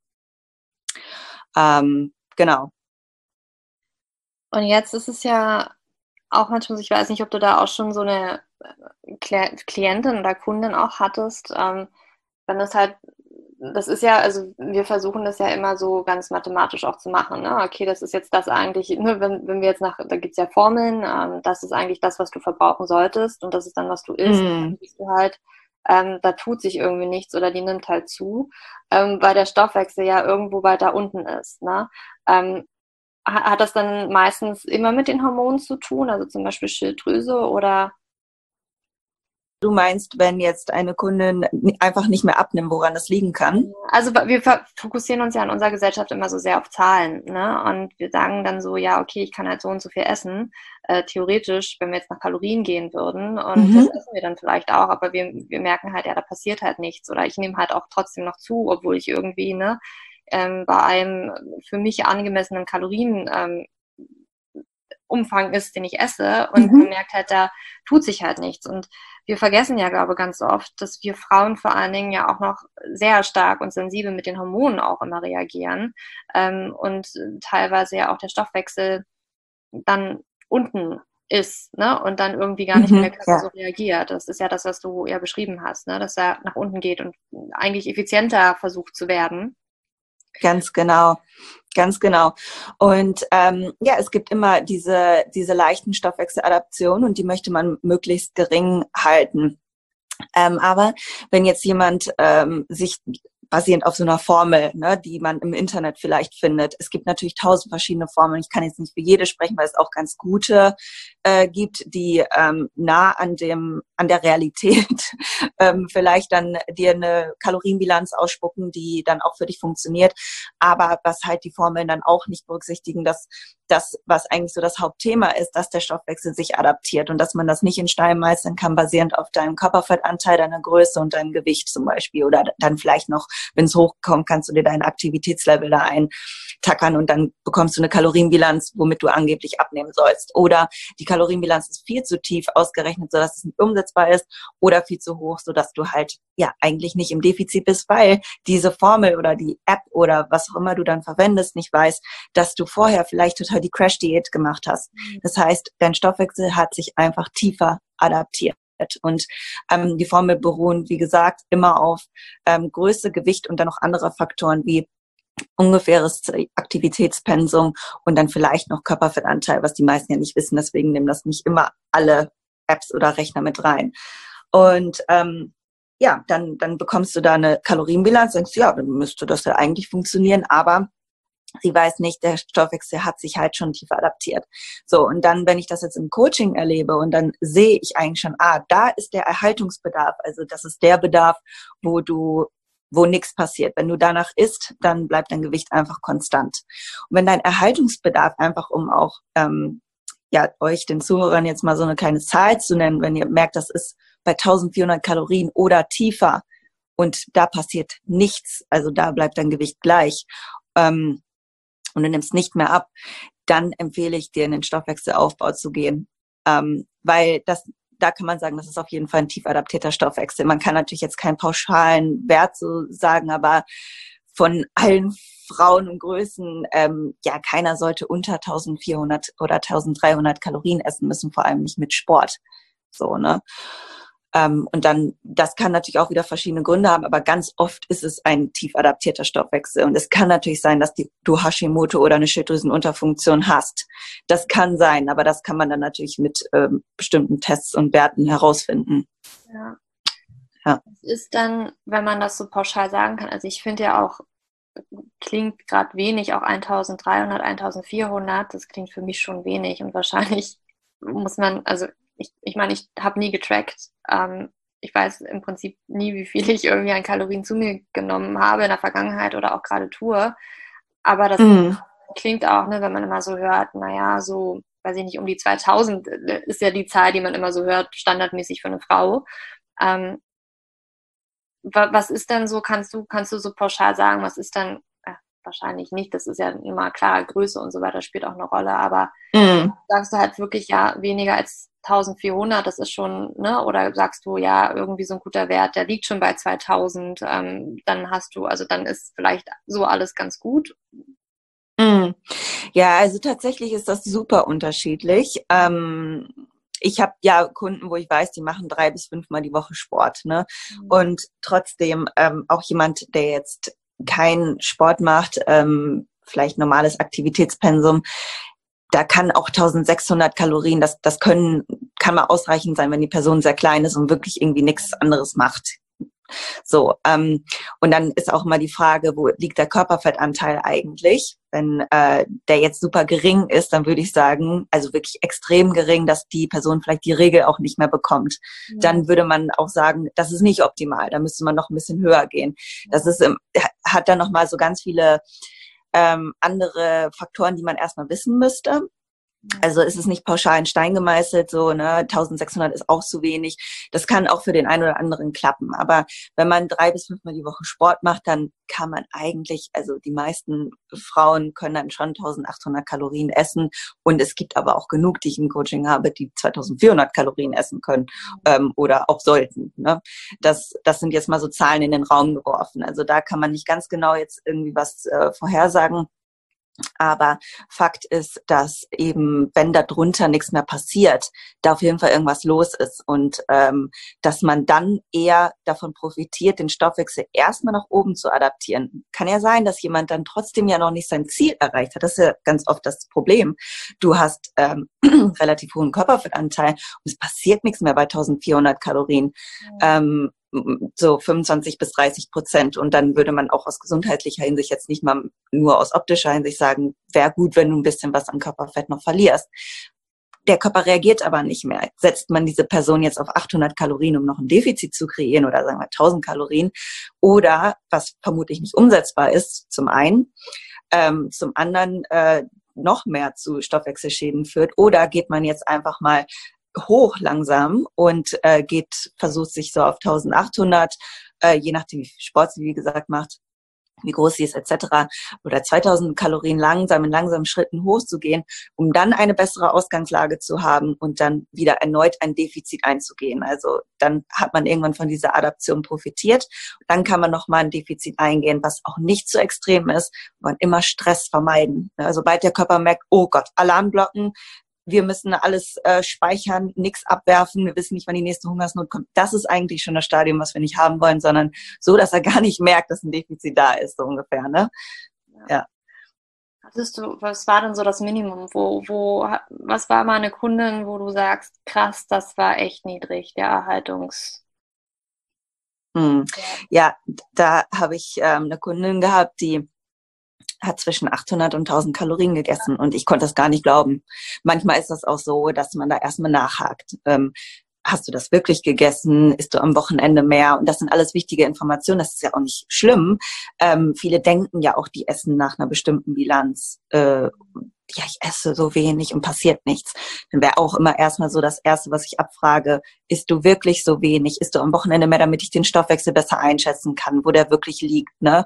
Ähm, genau. Und jetzt ist es ja auch manchmal, ich weiß nicht, ob du da auch schon so eine Klientin oder Kundin auch hattest, ähm, wenn das halt, das ist ja, also wir versuchen das ja immer so ganz mathematisch auch zu machen. Ne? Okay, das ist jetzt das eigentlich, ne, wenn, wenn wir jetzt nach, da gibt es ja Formeln, ähm, das ist eigentlich das, was du verbrauchen solltest und das ist dann, was du isst. Dann siehst du halt, ähm, da tut sich irgendwie nichts oder die nimmt halt zu, ähm, weil der Stoffwechsel ja irgendwo weiter unten ist. Ne? Ähm, hat das dann meistens immer mit den Hormonen zu tun, also zum Beispiel Schilddrüse oder Du meinst, wenn jetzt eine Kundin einfach nicht mehr abnimmt, woran das liegen kann? Also wir fokussieren uns ja in unserer Gesellschaft immer so sehr auf Zahlen, ne? Und wir sagen dann so, ja, okay, ich kann halt so und so viel essen. Äh, theoretisch, wenn wir jetzt nach Kalorien gehen würden, und mhm. das essen wir dann vielleicht auch, aber wir, wir merken halt, ja, da passiert halt nichts. Oder ich nehme halt auch trotzdem noch zu, obwohl ich irgendwie, ne, ähm, bei einem für mich angemessenen Kalorien ähm, ist, den ich esse und mhm. man merkt halt, da tut sich halt nichts. Und wir vergessen ja, glaube ich, ganz oft, dass wir Frauen vor allen Dingen ja auch noch sehr stark und sensibel mit den Hormonen auch immer reagieren ähm, und teilweise ja auch der Stoffwechsel dann unten ist, ne? Und dann irgendwie gar nicht mhm, mehr ja. so reagiert. Das ist ja das, was du ja beschrieben hast, ne? Dass er nach unten geht und eigentlich effizienter versucht zu werden. Ganz genau, ganz genau. Und ähm, ja, es gibt immer diese, diese leichten Stoffwechseladaptionen und die möchte man möglichst gering halten. Ähm, aber wenn jetzt jemand ähm, sich basierend auf so einer Formel, ne, die man im Internet vielleicht findet. Es gibt natürlich tausend verschiedene Formeln. Ich kann jetzt nicht für jede sprechen, weil es auch ganz gute äh, gibt, die ähm, nah an dem an der Realität ähm, vielleicht dann dir eine Kalorienbilanz ausspucken, die dann auch für dich funktioniert. Aber was halt die Formeln dann auch nicht berücksichtigen, dass das, was eigentlich so das Hauptthema ist, dass der Stoffwechsel sich adaptiert und dass man das nicht in Stein meistern kann, basierend auf deinem Körperfettanteil, deiner Größe und deinem Gewicht zum Beispiel. Oder dann vielleicht noch, wenn es hochkommt, kannst du dir dein Aktivitätslevel da eintackern und dann bekommst du eine Kalorienbilanz, womit du angeblich abnehmen sollst. Oder die Kalorienbilanz ist viel zu tief ausgerechnet, sodass es nicht umsetzbar ist oder viel zu hoch, sodass du halt ja eigentlich nicht im Defizit bist, weil diese Formel oder die App oder was auch immer du dann verwendest, nicht weiß, dass du vorher vielleicht total die Crash-Diät gemacht hast. Mhm. Das heißt, dein Stoffwechsel hat sich einfach tiefer adaptiert. Und ähm, die Formel beruhen, wie gesagt, immer auf ähm, Größe, Gewicht und dann noch andere Faktoren wie ungefähres Aktivitätspensum und dann vielleicht noch Körperfettanteil, was die meisten ja nicht wissen. Deswegen nehmen das nicht immer alle Apps oder Rechner mit rein. Und ähm, ja, dann, dann bekommst du da eine Kalorienbilanz, denkst ja, dann müsste das ja eigentlich funktionieren, aber sie weiß nicht, der Stoffwechsel hat sich halt schon tiefer adaptiert. So, und dann, wenn ich das jetzt im Coaching erlebe und dann sehe ich eigentlich schon, ah, da ist der Erhaltungsbedarf, also das ist der Bedarf, wo du wo nichts passiert. Wenn du danach isst, dann bleibt dein Gewicht einfach konstant. Und wenn dein Erhaltungsbedarf einfach, um auch ähm, ja euch den Zuhörern jetzt mal so eine kleine Zahl zu nennen, wenn ihr merkt, das ist bei 1400 Kalorien oder tiefer und da passiert nichts, also da bleibt dein Gewicht gleich ähm, und du nimmst nicht mehr ab, dann empfehle ich dir, in den Stoffwechselaufbau zu gehen, ähm, weil das da kann man sagen, das ist auf jeden Fall ein tief adaptierter Stoffwechsel. Man kann natürlich jetzt keinen pauschalen Wert so sagen, aber von allen Frauen und Größen, ähm, ja, keiner sollte unter 1400 oder 1300 Kalorien essen müssen, vor allem nicht mit Sport. So, ne? Ähm, und dann, das kann natürlich auch wieder verschiedene Gründe haben, aber ganz oft ist es ein tief adaptierter Stoffwechsel. Und es kann natürlich sein, dass die, du Hashimoto oder eine Schilddrüsenunterfunktion hast. Das kann sein, aber das kann man dann natürlich mit ähm, bestimmten Tests und Werten herausfinden. Ja. ja. Es ist dann, wenn man das so pauschal sagen kann, also ich finde ja auch, klingt gerade wenig, auch 1300, 1400, das klingt für mich schon wenig und wahrscheinlich muss man, also ich, ich meine, ich habe nie getrackt. Ähm, ich weiß im Prinzip nie, wie viel ich irgendwie an Kalorien zu mir genommen habe in der Vergangenheit oder auch gerade tue. Aber das mm. klingt auch, ne, wenn man immer so hört, naja, so, weiß ich nicht, um die 2000 äh, ist ja die Zahl, die man immer so hört, standardmäßig für eine Frau. Ähm, was ist denn so, kannst du, kannst du so pauschal sagen, was ist dann wahrscheinlich nicht. Das ist ja immer klar, Größe und so weiter spielt auch eine Rolle. Aber mm. sagst du halt wirklich, ja, weniger als 1400, das ist schon, ne? Oder sagst du, ja, irgendwie so ein guter Wert, der liegt schon bei 2000, ähm, dann hast du, also dann ist vielleicht so alles ganz gut. Mm. Ja, also tatsächlich ist das super unterschiedlich. Ähm, ich habe ja Kunden, wo ich weiß, die machen drei bis fünfmal die Woche Sport, ne? Mhm. Und trotzdem ähm, auch jemand, der jetzt keinen Sport macht, ähm, vielleicht normales Aktivitätspensum, da kann auch 1600 Kalorien, das, das können, kann mal ausreichend sein, wenn die Person sehr klein ist und wirklich irgendwie nichts anderes macht. So, ähm, und dann ist auch mal die Frage, wo liegt der Körperfettanteil eigentlich? Wenn äh, der jetzt super gering ist, dann würde ich sagen, also wirklich extrem gering, dass die Person vielleicht die Regel auch nicht mehr bekommt. Mhm. Dann würde man auch sagen, das ist nicht optimal. Da müsste man noch ein bisschen höher gehen. Das ist, hat dann noch mal so ganz viele ähm, andere Faktoren, die man erstmal wissen müsste. Also ist es nicht pauschal in Stein gemeißelt, so ne, 1600 ist auch zu wenig. Das kann auch für den einen oder anderen klappen. Aber wenn man drei bis fünfmal die Woche Sport macht, dann kann man eigentlich, also die meisten Frauen können dann schon 1800 Kalorien essen. Und es gibt aber auch genug, die ich im Coaching habe, die 2400 Kalorien essen können ähm, oder auch sollten. Ne? Das, das sind jetzt mal so Zahlen in den Raum geworfen. Also da kann man nicht ganz genau jetzt irgendwie was äh, vorhersagen. Aber Fakt ist, dass eben, wenn da drunter nichts mehr passiert, da auf jeden Fall irgendwas los ist und ähm, dass man dann eher davon profitiert, den Stoffwechsel erstmal nach oben zu adaptieren. Kann ja sein, dass jemand dann trotzdem ja noch nicht sein Ziel erreicht hat. Das ist ja ganz oft das Problem. Du hast ähm, relativ hohen Körperfettanteil und es passiert nichts mehr bei 1400 Kalorien. Ja. Ähm, so 25 bis 30 Prozent. Und dann würde man auch aus gesundheitlicher Hinsicht jetzt nicht mal nur aus optischer Hinsicht sagen, wäre gut, wenn du ein bisschen was an Körperfett noch verlierst. Der Körper reagiert aber nicht mehr. Setzt man diese Person jetzt auf 800 Kalorien, um noch ein Defizit zu kreieren oder sagen wir 1000 Kalorien oder was vermutlich nicht umsetzbar ist, zum einen, ähm, zum anderen äh, noch mehr zu Stoffwechselschäden führt oder geht man jetzt einfach mal hoch langsam und äh, geht, versucht sich so auf 1800, äh, je nachdem wie viel Sport sie wie gesagt macht, wie groß sie ist etc. oder 2000 Kalorien langsam in langsamen Schritten hochzugehen, um dann eine bessere Ausgangslage zu haben und dann wieder erneut ein Defizit einzugehen. Also dann hat man irgendwann von dieser Adaption profitiert. Dann kann man nochmal ein Defizit eingehen, was auch nicht so extrem ist und immer Stress vermeiden. Also sobald der Körper merkt, oh Gott, Alarmglocken, wir müssen alles äh, speichern, nichts abwerfen, wir wissen nicht, wann die nächste Hungersnot kommt. Das ist eigentlich schon das Stadium, was wir nicht haben wollen, sondern so, dass er gar nicht merkt, dass ein Defizit da ist, so ungefähr. Ne? Ja. Hattest du, was war denn so das Minimum? Wo, wo, was war mal eine Kundin, wo du sagst, krass, das war echt niedrig, der Erhaltungs. Hm. Ja, da habe ich ähm, eine Kundin gehabt, die hat zwischen 800 und 1000 Kalorien gegessen und ich konnte das gar nicht glauben. Manchmal ist das auch so, dass man da erstmal nachhakt. Ähm, hast du das wirklich gegessen? Isst du am Wochenende mehr? Und das sind alles wichtige Informationen. Das ist ja auch nicht schlimm. Ähm, viele denken ja auch, die essen nach einer bestimmten Bilanz. Äh, ja, ich esse so wenig und passiert nichts. Dann wäre auch immer erstmal so das Erste, was ich abfrage, isst du wirklich so wenig? Isst du am Wochenende mehr, damit ich den Stoffwechsel besser einschätzen kann, wo der wirklich liegt, ne?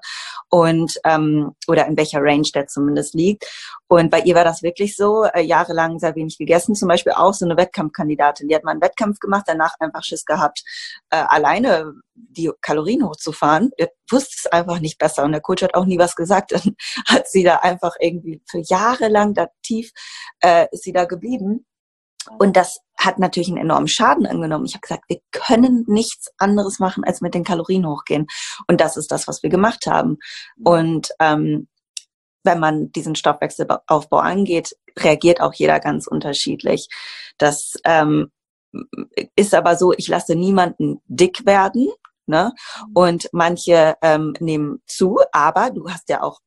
Und ähm, oder in welcher Range der zumindest liegt. Und bei ihr war das wirklich so, äh, jahrelang sehr wenig gegessen, zum Beispiel auch so eine Wettkampfkandidatin. Die hat mal einen Wettkampf gemacht, danach einfach Schiss gehabt, äh, alleine die Kalorien hochzufahren. Der wusste es einfach nicht besser und der Coach hat auch nie was gesagt. Dann hat sie da einfach irgendwie für Jahre lang da tief äh, ist sie da geblieben. Und das hat natürlich einen enormen Schaden angenommen. Ich habe gesagt, wir können nichts anderes machen, als mit den Kalorien hochgehen. Und das ist das, was wir gemacht haben. Und ähm, wenn man diesen Stoffwechselaufbau angeht, reagiert auch jeder ganz unterschiedlich. Das ähm, ist aber so, ich lasse niemanden dick werden. Ne? Und manche ähm, nehmen zu, aber du hast ja auch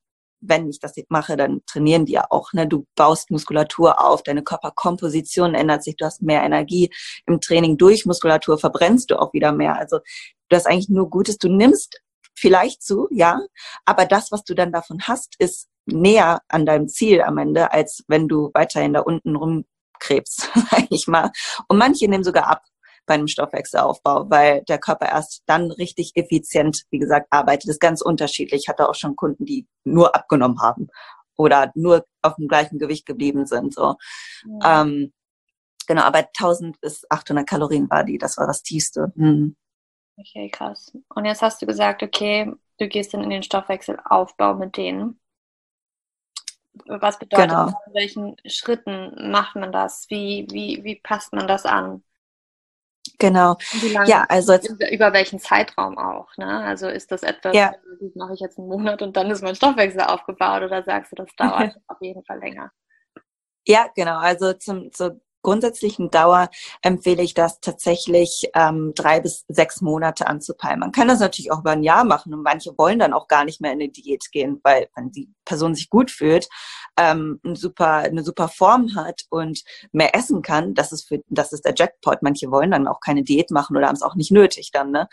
wenn ich das mache, dann trainieren die ja auch. Ne? Du baust Muskulatur auf, deine Körperkomposition ändert sich, du hast mehr Energie im Training durch Muskulatur, verbrennst du auch wieder mehr. Also du hast eigentlich nur Gutes, du nimmst vielleicht zu, ja, aber das, was du dann davon hast, ist näher an deinem Ziel am Ende, als wenn du weiterhin da unten rumkrebst, sag ich mal. Und manche nehmen sogar ab bei einem Stoffwechselaufbau, weil der Körper erst dann richtig effizient, wie gesagt, arbeitet. Das ist ganz unterschiedlich. Ich hatte auch schon Kunden, die nur abgenommen haben oder nur auf dem gleichen Gewicht geblieben sind. So. Ja. Ähm, genau, aber 1000 bis 800 Kalorien war die. Das war das tiefste. Mhm. Okay, krass. Und jetzt hast du gesagt, okay, du gehst dann in den Stoffwechselaufbau mit denen. Was bedeutet genau. das? In welchen Schritten macht man das? Wie, wie, wie passt man das an? Genau. ja, also über, über, welchen Zeitraum auch, ne? Also ist das etwas, ja. das mache ich jetzt einen Monat und dann ist mein Stoffwechsel aufgebaut oder sagst du, das dauert auf jeden Fall länger? Ja, genau. Also zum, so grundsätzlichen Dauer empfehle ich das tatsächlich ähm, drei bis sechs Monate anzupeilen. Man kann das natürlich auch über ein Jahr machen und manche wollen dann auch gar nicht mehr in eine Diät gehen, weil wenn die Person sich gut fühlt, ähm, ein super, eine super Form hat und mehr essen kann, das ist für, das ist der Jackpot. Manche wollen dann auch keine Diät machen oder haben es auch nicht nötig dann, ne?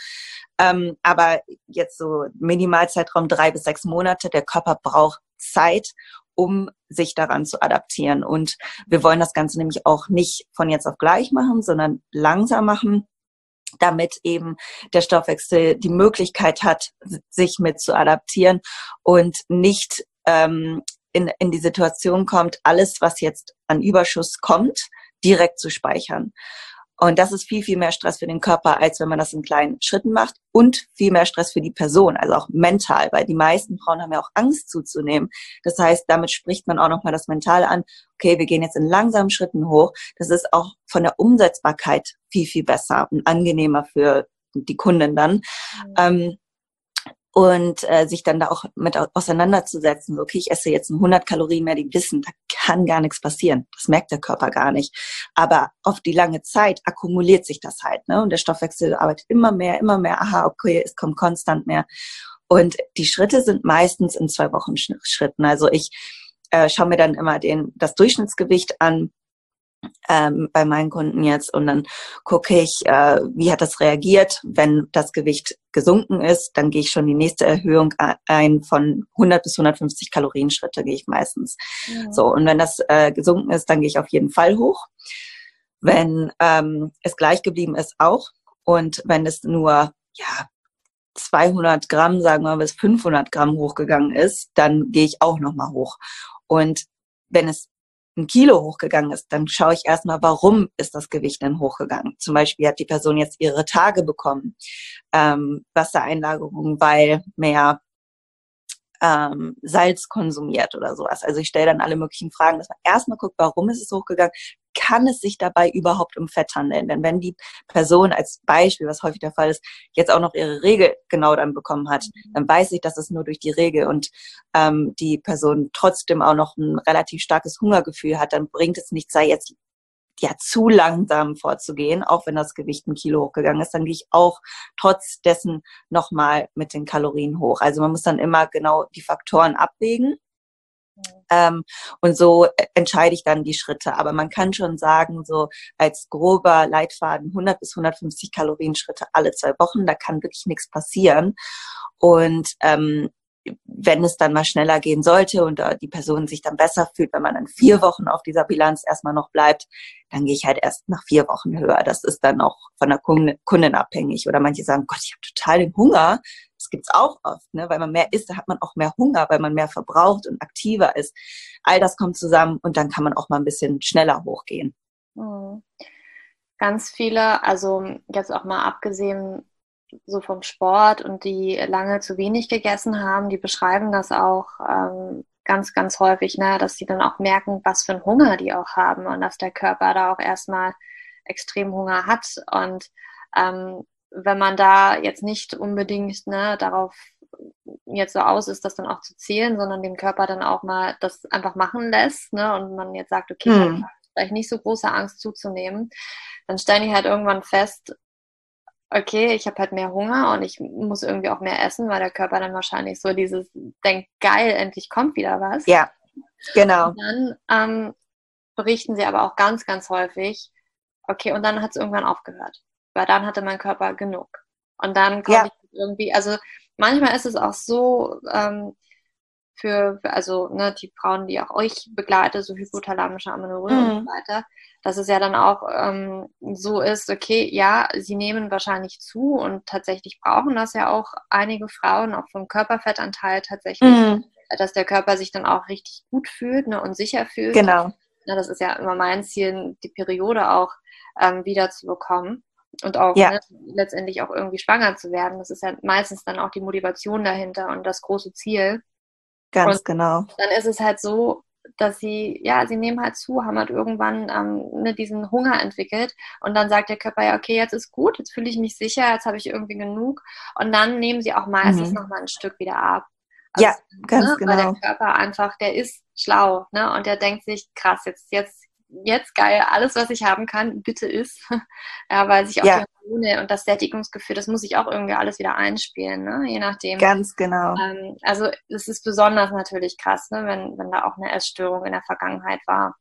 Ähm, aber jetzt so Minimalzeitraum drei bis sechs Monate, der Körper braucht Zeit, um sich daran zu adaptieren. Und wir wollen das Ganze nämlich auch nicht von jetzt auf gleich machen, sondern langsam machen, damit eben der Stoffwechsel die Möglichkeit hat, sich mit zu adaptieren und nicht ähm, in, in die Situation kommt, alles, was jetzt an Überschuss kommt, direkt zu speichern. Und das ist viel, viel mehr Stress für den Körper, als wenn man das in kleinen Schritten macht und viel mehr Stress für die Person, also auch mental, weil die meisten Frauen haben ja auch Angst zuzunehmen. Das heißt, damit spricht man auch nochmal das Mental an. Okay, wir gehen jetzt in langsamen Schritten hoch. Das ist auch von der Umsetzbarkeit viel, viel besser und angenehmer für die Kunden dann. Mhm. Ähm, und äh, sich dann da auch mit auseinanderzusetzen. Okay, ich esse jetzt 100 Kalorien mehr, die wissen, da kann gar nichts passieren. Das merkt der Körper gar nicht. Aber auf die lange Zeit akkumuliert sich das halt. Ne? Und der Stoffwechsel arbeitet immer mehr, immer mehr. Aha, okay, es kommt konstant mehr. Und die Schritte sind meistens in zwei Wochen Schritten. Also ich äh, schaue mir dann immer den, das Durchschnittsgewicht an ähm, bei meinen Kunden jetzt und dann gucke ich, äh, wie hat das reagiert. Wenn das Gewicht gesunken ist, dann gehe ich schon die nächste Erhöhung ein von 100 bis 150 Kalorienschritte gehe ich meistens. Ja. So und wenn das äh, gesunken ist, dann gehe ich auf jeden Fall hoch. Wenn ähm, es gleich geblieben ist, auch. Und wenn es nur ja 200 Gramm, sagen wir mal, bis 500 Gramm hochgegangen ist, dann gehe ich auch nochmal hoch. Und wenn es ein Kilo hochgegangen ist, dann schaue ich erstmal, warum ist das Gewicht denn hochgegangen. Zum Beispiel hat die Person jetzt ihre Tage bekommen, ähm, Wassereinlagerung, weil mehr ähm, Salz konsumiert oder sowas. Also ich stelle dann alle möglichen Fragen, dass man erstmal guckt, warum ist es hochgegangen, kann es sich dabei überhaupt um Fett handeln? Denn wenn die Person als Beispiel, was häufig der Fall ist, jetzt auch noch ihre Regel genau dann bekommen hat, mhm. dann weiß ich, dass es nur durch die Regel und ähm, die Person trotzdem auch noch ein relativ starkes Hungergefühl hat, dann bringt es nichts, sei jetzt ja zu langsam vorzugehen, auch wenn das Gewicht ein Kilo hochgegangen ist, dann gehe ich auch trotz dessen nochmal mit den Kalorien hoch. Also man muss dann immer genau die Faktoren abwägen ähm, und so entscheide ich dann die Schritte. Aber man kann schon sagen, so als grober Leitfaden 100 bis 150 Kalorien Schritte alle zwei Wochen, da kann wirklich nichts passieren. Und ähm, wenn es dann mal schneller gehen sollte und die Person sich dann besser fühlt, wenn man dann vier Wochen auf dieser Bilanz erstmal noch bleibt, dann gehe ich halt erst nach vier Wochen höher. Das ist dann auch von der Kundin abhängig. Oder manche sagen, Gott, ich habe total den Hunger. Das gibt's auch oft, ne? weil man mehr isst, da hat man auch mehr Hunger, weil man mehr verbraucht und aktiver ist. All das kommt zusammen und dann kann man auch mal ein bisschen schneller hochgehen. Mhm. Ganz viele, also jetzt auch mal abgesehen so vom Sport und die lange zu wenig gegessen haben, die beschreiben das auch ähm, ganz, ganz häufig, ne, dass sie dann auch merken, was für einen Hunger die auch haben und dass der Körper da auch erstmal extrem Hunger hat. Und ähm, wenn man da jetzt nicht unbedingt ne, darauf jetzt so aus ist, das dann auch zu zählen, sondern den Körper dann auch mal das einfach machen lässt ne, und man jetzt sagt, okay, hm. vielleicht nicht so große Angst zuzunehmen, dann stellen die halt irgendwann fest, okay, ich habe halt mehr Hunger und ich muss irgendwie auch mehr essen, weil der Körper dann wahrscheinlich so dieses denkt, geil, endlich kommt wieder was. Ja, genau. Und dann ähm, berichten sie aber auch ganz, ganz häufig, okay, und dann hat es irgendwann aufgehört, weil dann hatte mein Körper genug. Und dann komme ja. ich irgendwie, also manchmal ist es auch so, ähm, für, also ne, die Frauen, die auch euch begleiten, so hypothalamische Amenorrhoe mhm. und so weiter, dass es ja dann auch ähm, so ist, okay, ja, sie nehmen wahrscheinlich zu und tatsächlich brauchen das ja auch einige Frauen, auch vom Körperfettanteil tatsächlich, mhm. dass der Körper sich dann auch richtig gut fühlt ne, und sicher fühlt. Genau. Ja, das ist ja immer mein Ziel, die Periode auch ähm, wieder zu bekommen und auch ja. ne, letztendlich auch irgendwie schwanger zu werden. Das ist ja meistens dann auch die Motivation dahinter und das große Ziel. Ganz und genau. Dann ist es halt so, dass sie, ja, sie nehmen halt zu, haben halt irgendwann ähm, ne, diesen Hunger entwickelt und dann sagt der Körper, ja, okay, jetzt ist gut, jetzt fühle ich mich sicher, jetzt habe ich irgendwie genug und dann nehmen sie auch meistens mhm. nochmal ein Stück wieder ab. Also, ja, ganz ne, genau. Weil der Körper einfach, der ist schlau, ne, und der denkt sich, krass, jetzt, jetzt jetzt geil, alles, was ich haben kann, bitte ist. ja, weil sich auch ja. die Hormone und das Sättigungsgefühl, das muss ich auch irgendwie alles wieder einspielen, ne? je nachdem. Ganz genau. Ähm, also es ist besonders natürlich krass, ne? wenn, wenn da auch eine Essstörung in der Vergangenheit war.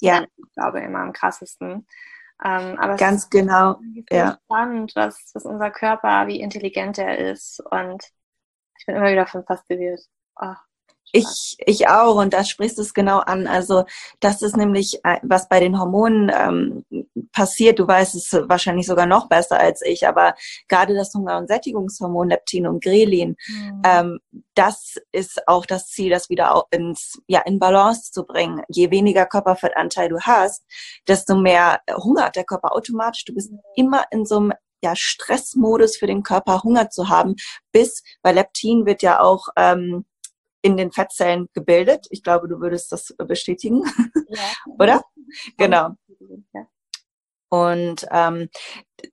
Ja. ich glaube, immer am krassesten. Ähm, aber Ganz es ist genau. Ja. spannend, was, was unser Körper, wie intelligent er ist. Und ich bin immer wieder von fasziniert. Oh. Ich, ich auch und da sprichst du es genau an. Also das ist nämlich, äh, was bei den Hormonen ähm, passiert. Du weißt es wahrscheinlich sogar noch besser als ich, aber gerade das Hunger- und Sättigungshormon Leptin und Grelin, mhm. ähm, das ist auch das Ziel, das wieder ins, ja, in Balance zu bringen. Je weniger Körperfettanteil du hast, desto mehr Hunger hat der Körper automatisch. Du bist mhm. immer in so einem ja, Stressmodus für den Körper, Hunger zu haben, bis, weil Leptin wird ja auch ähm, in den Fettzellen gebildet. Ich glaube, du würdest das bestätigen, ja. oder? Genau. Ja. Und ähm,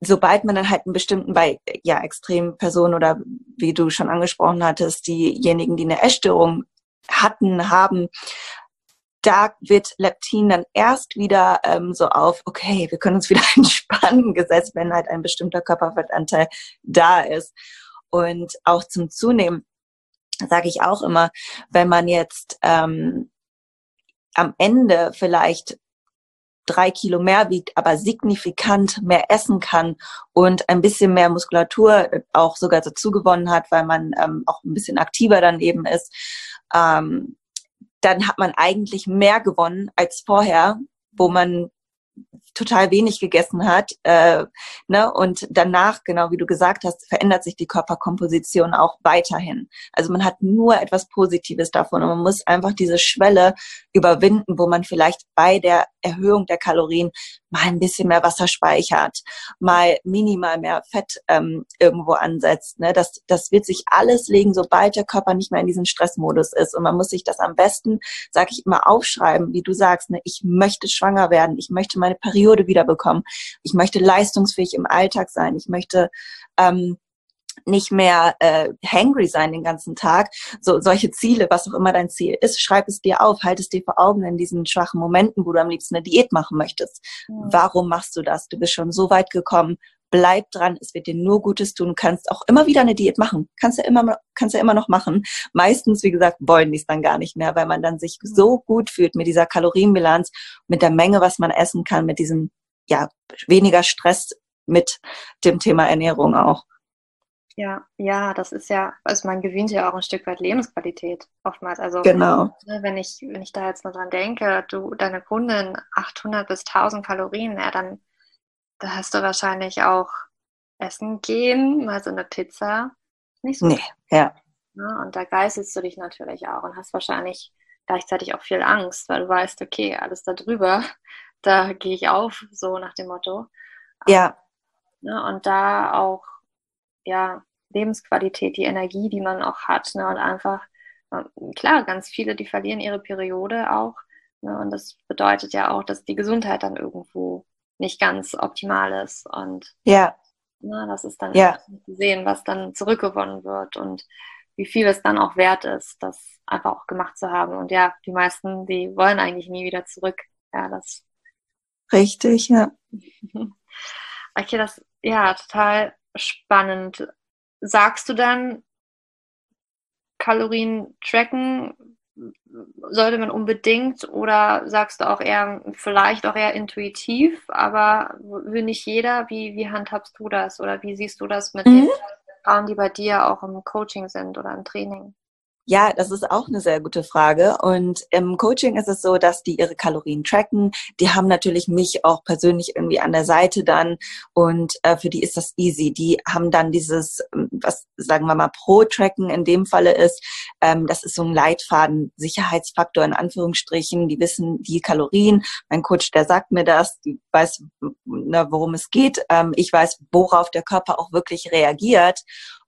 sobald man dann halt einen bestimmten, bei ja, extremen Personen oder wie du schon angesprochen hattest, diejenigen, die eine Essstörung hatten, haben, da wird Leptin dann erst wieder ähm, so auf, okay, wir können uns wieder entspannen gesetzt, wenn halt ein bestimmter Körperfettanteil da ist. Und auch zum Zunehmen sage ich auch immer, wenn man jetzt ähm, am Ende vielleicht drei Kilo mehr wiegt, aber signifikant mehr essen kann und ein bisschen mehr Muskulatur auch sogar dazu gewonnen hat, weil man ähm, auch ein bisschen aktiver dann eben ist, ähm, dann hat man eigentlich mehr gewonnen als vorher, wo man total wenig gegessen hat. Äh, ne? Und danach, genau wie du gesagt hast, verändert sich die Körperkomposition auch weiterhin. Also man hat nur etwas Positives davon und man muss einfach diese Schwelle überwinden, wo man vielleicht bei der Erhöhung der Kalorien mal ein bisschen mehr Wasser speichert, mal minimal mehr Fett ähm, irgendwo ansetzt. Ne? Das, das wird sich alles legen, sobald der Körper nicht mehr in diesem Stressmodus ist. Und man muss sich das am besten, sage ich immer, aufschreiben, wie du sagst, ne? ich möchte schwanger werden, ich möchte meine Periode wiederbekommen, ich möchte leistungsfähig im Alltag sein, ich möchte ähm, nicht mehr äh, hangry sein den ganzen Tag. So solche Ziele, was auch immer dein Ziel ist, schreib es dir auf, halt es dir vor Augen in diesen schwachen Momenten, wo du am liebsten eine Diät machen möchtest. Mhm. Warum machst du das? Du bist schon so weit gekommen. Bleib dran, es wird dir nur Gutes tun. Du kannst auch immer wieder eine Diät machen. Kannst ja immer, kannst ja immer noch machen. Meistens, wie gesagt, wollen die es dann gar nicht mehr, weil man dann sich so gut fühlt mit dieser Kalorienbilanz, mit der Menge, was man essen kann, mit diesem, ja, weniger Stress mit dem Thema Ernährung auch. Ja, ja, das ist ja, also man gewinnt ja auch ein Stück weit Lebensqualität oftmals. Also genau. Ne, wenn ich, wenn ich da jetzt nur dran denke, du, deine Kundin 800 bis 1000 Kalorien, ja, dann da hast du wahrscheinlich auch Essen gehen, mal so eine Pizza. Nicht so. Nee, ja. Ne? Und da geißelst du dich natürlich auch und hast wahrscheinlich gleichzeitig auch viel Angst, weil du weißt, okay, alles da drüber, da gehe ich auf, so nach dem Motto. Ja. Ne? Und da auch ja, Lebensqualität, die Energie, die man auch hat. Ne? Und einfach, ähm, klar, ganz viele, die verlieren ihre Periode auch. Ne? Und das bedeutet ja auch, dass die Gesundheit dann irgendwo nicht ganz optimal ist. Und ja. ne, das ist dann ja. zu sehen, was dann zurückgewonnen wird und wie viel es dann auch wert ist, das einfach auch gemacht zu haben. Und ja, die meisten, die wollen eigentlich nie wieder zurück. Ja, das. Richtig, ja. okay, das, ja, total spannend. Sagst du dann, Kalorien tracken sollte man unbedingt oder sagst du auch eher, vielleicht auch eher intuitiv, aber will nicht jeder? Wie, wie handhabst du das oder wie siehst du das mit mhm. den Frauen, die bei dir auch im Coaching sind oder im Training? Ja, das ist auch eine sehr gute Frage. Und im Coaching ist es so, dass die ihre Kalorien tracken. Die haben natürlich mich auch persönlich irgendwie an der Seite dann. Und äh, für die ist das easy. Die haben dann dieses, ähm, was sagen wir mal, Pro-Tracken in dem Falle ist. Ähm, das ist so ein Leitfaden, Sicherheitsfaktor in Anführungsstrichen. Die wissen die Kalorien. Mein Coach, der sagt mir das. Die weiß, na, worum es geht. Ähm, ich weiß, worauf der Körper auch wirklich reagiert.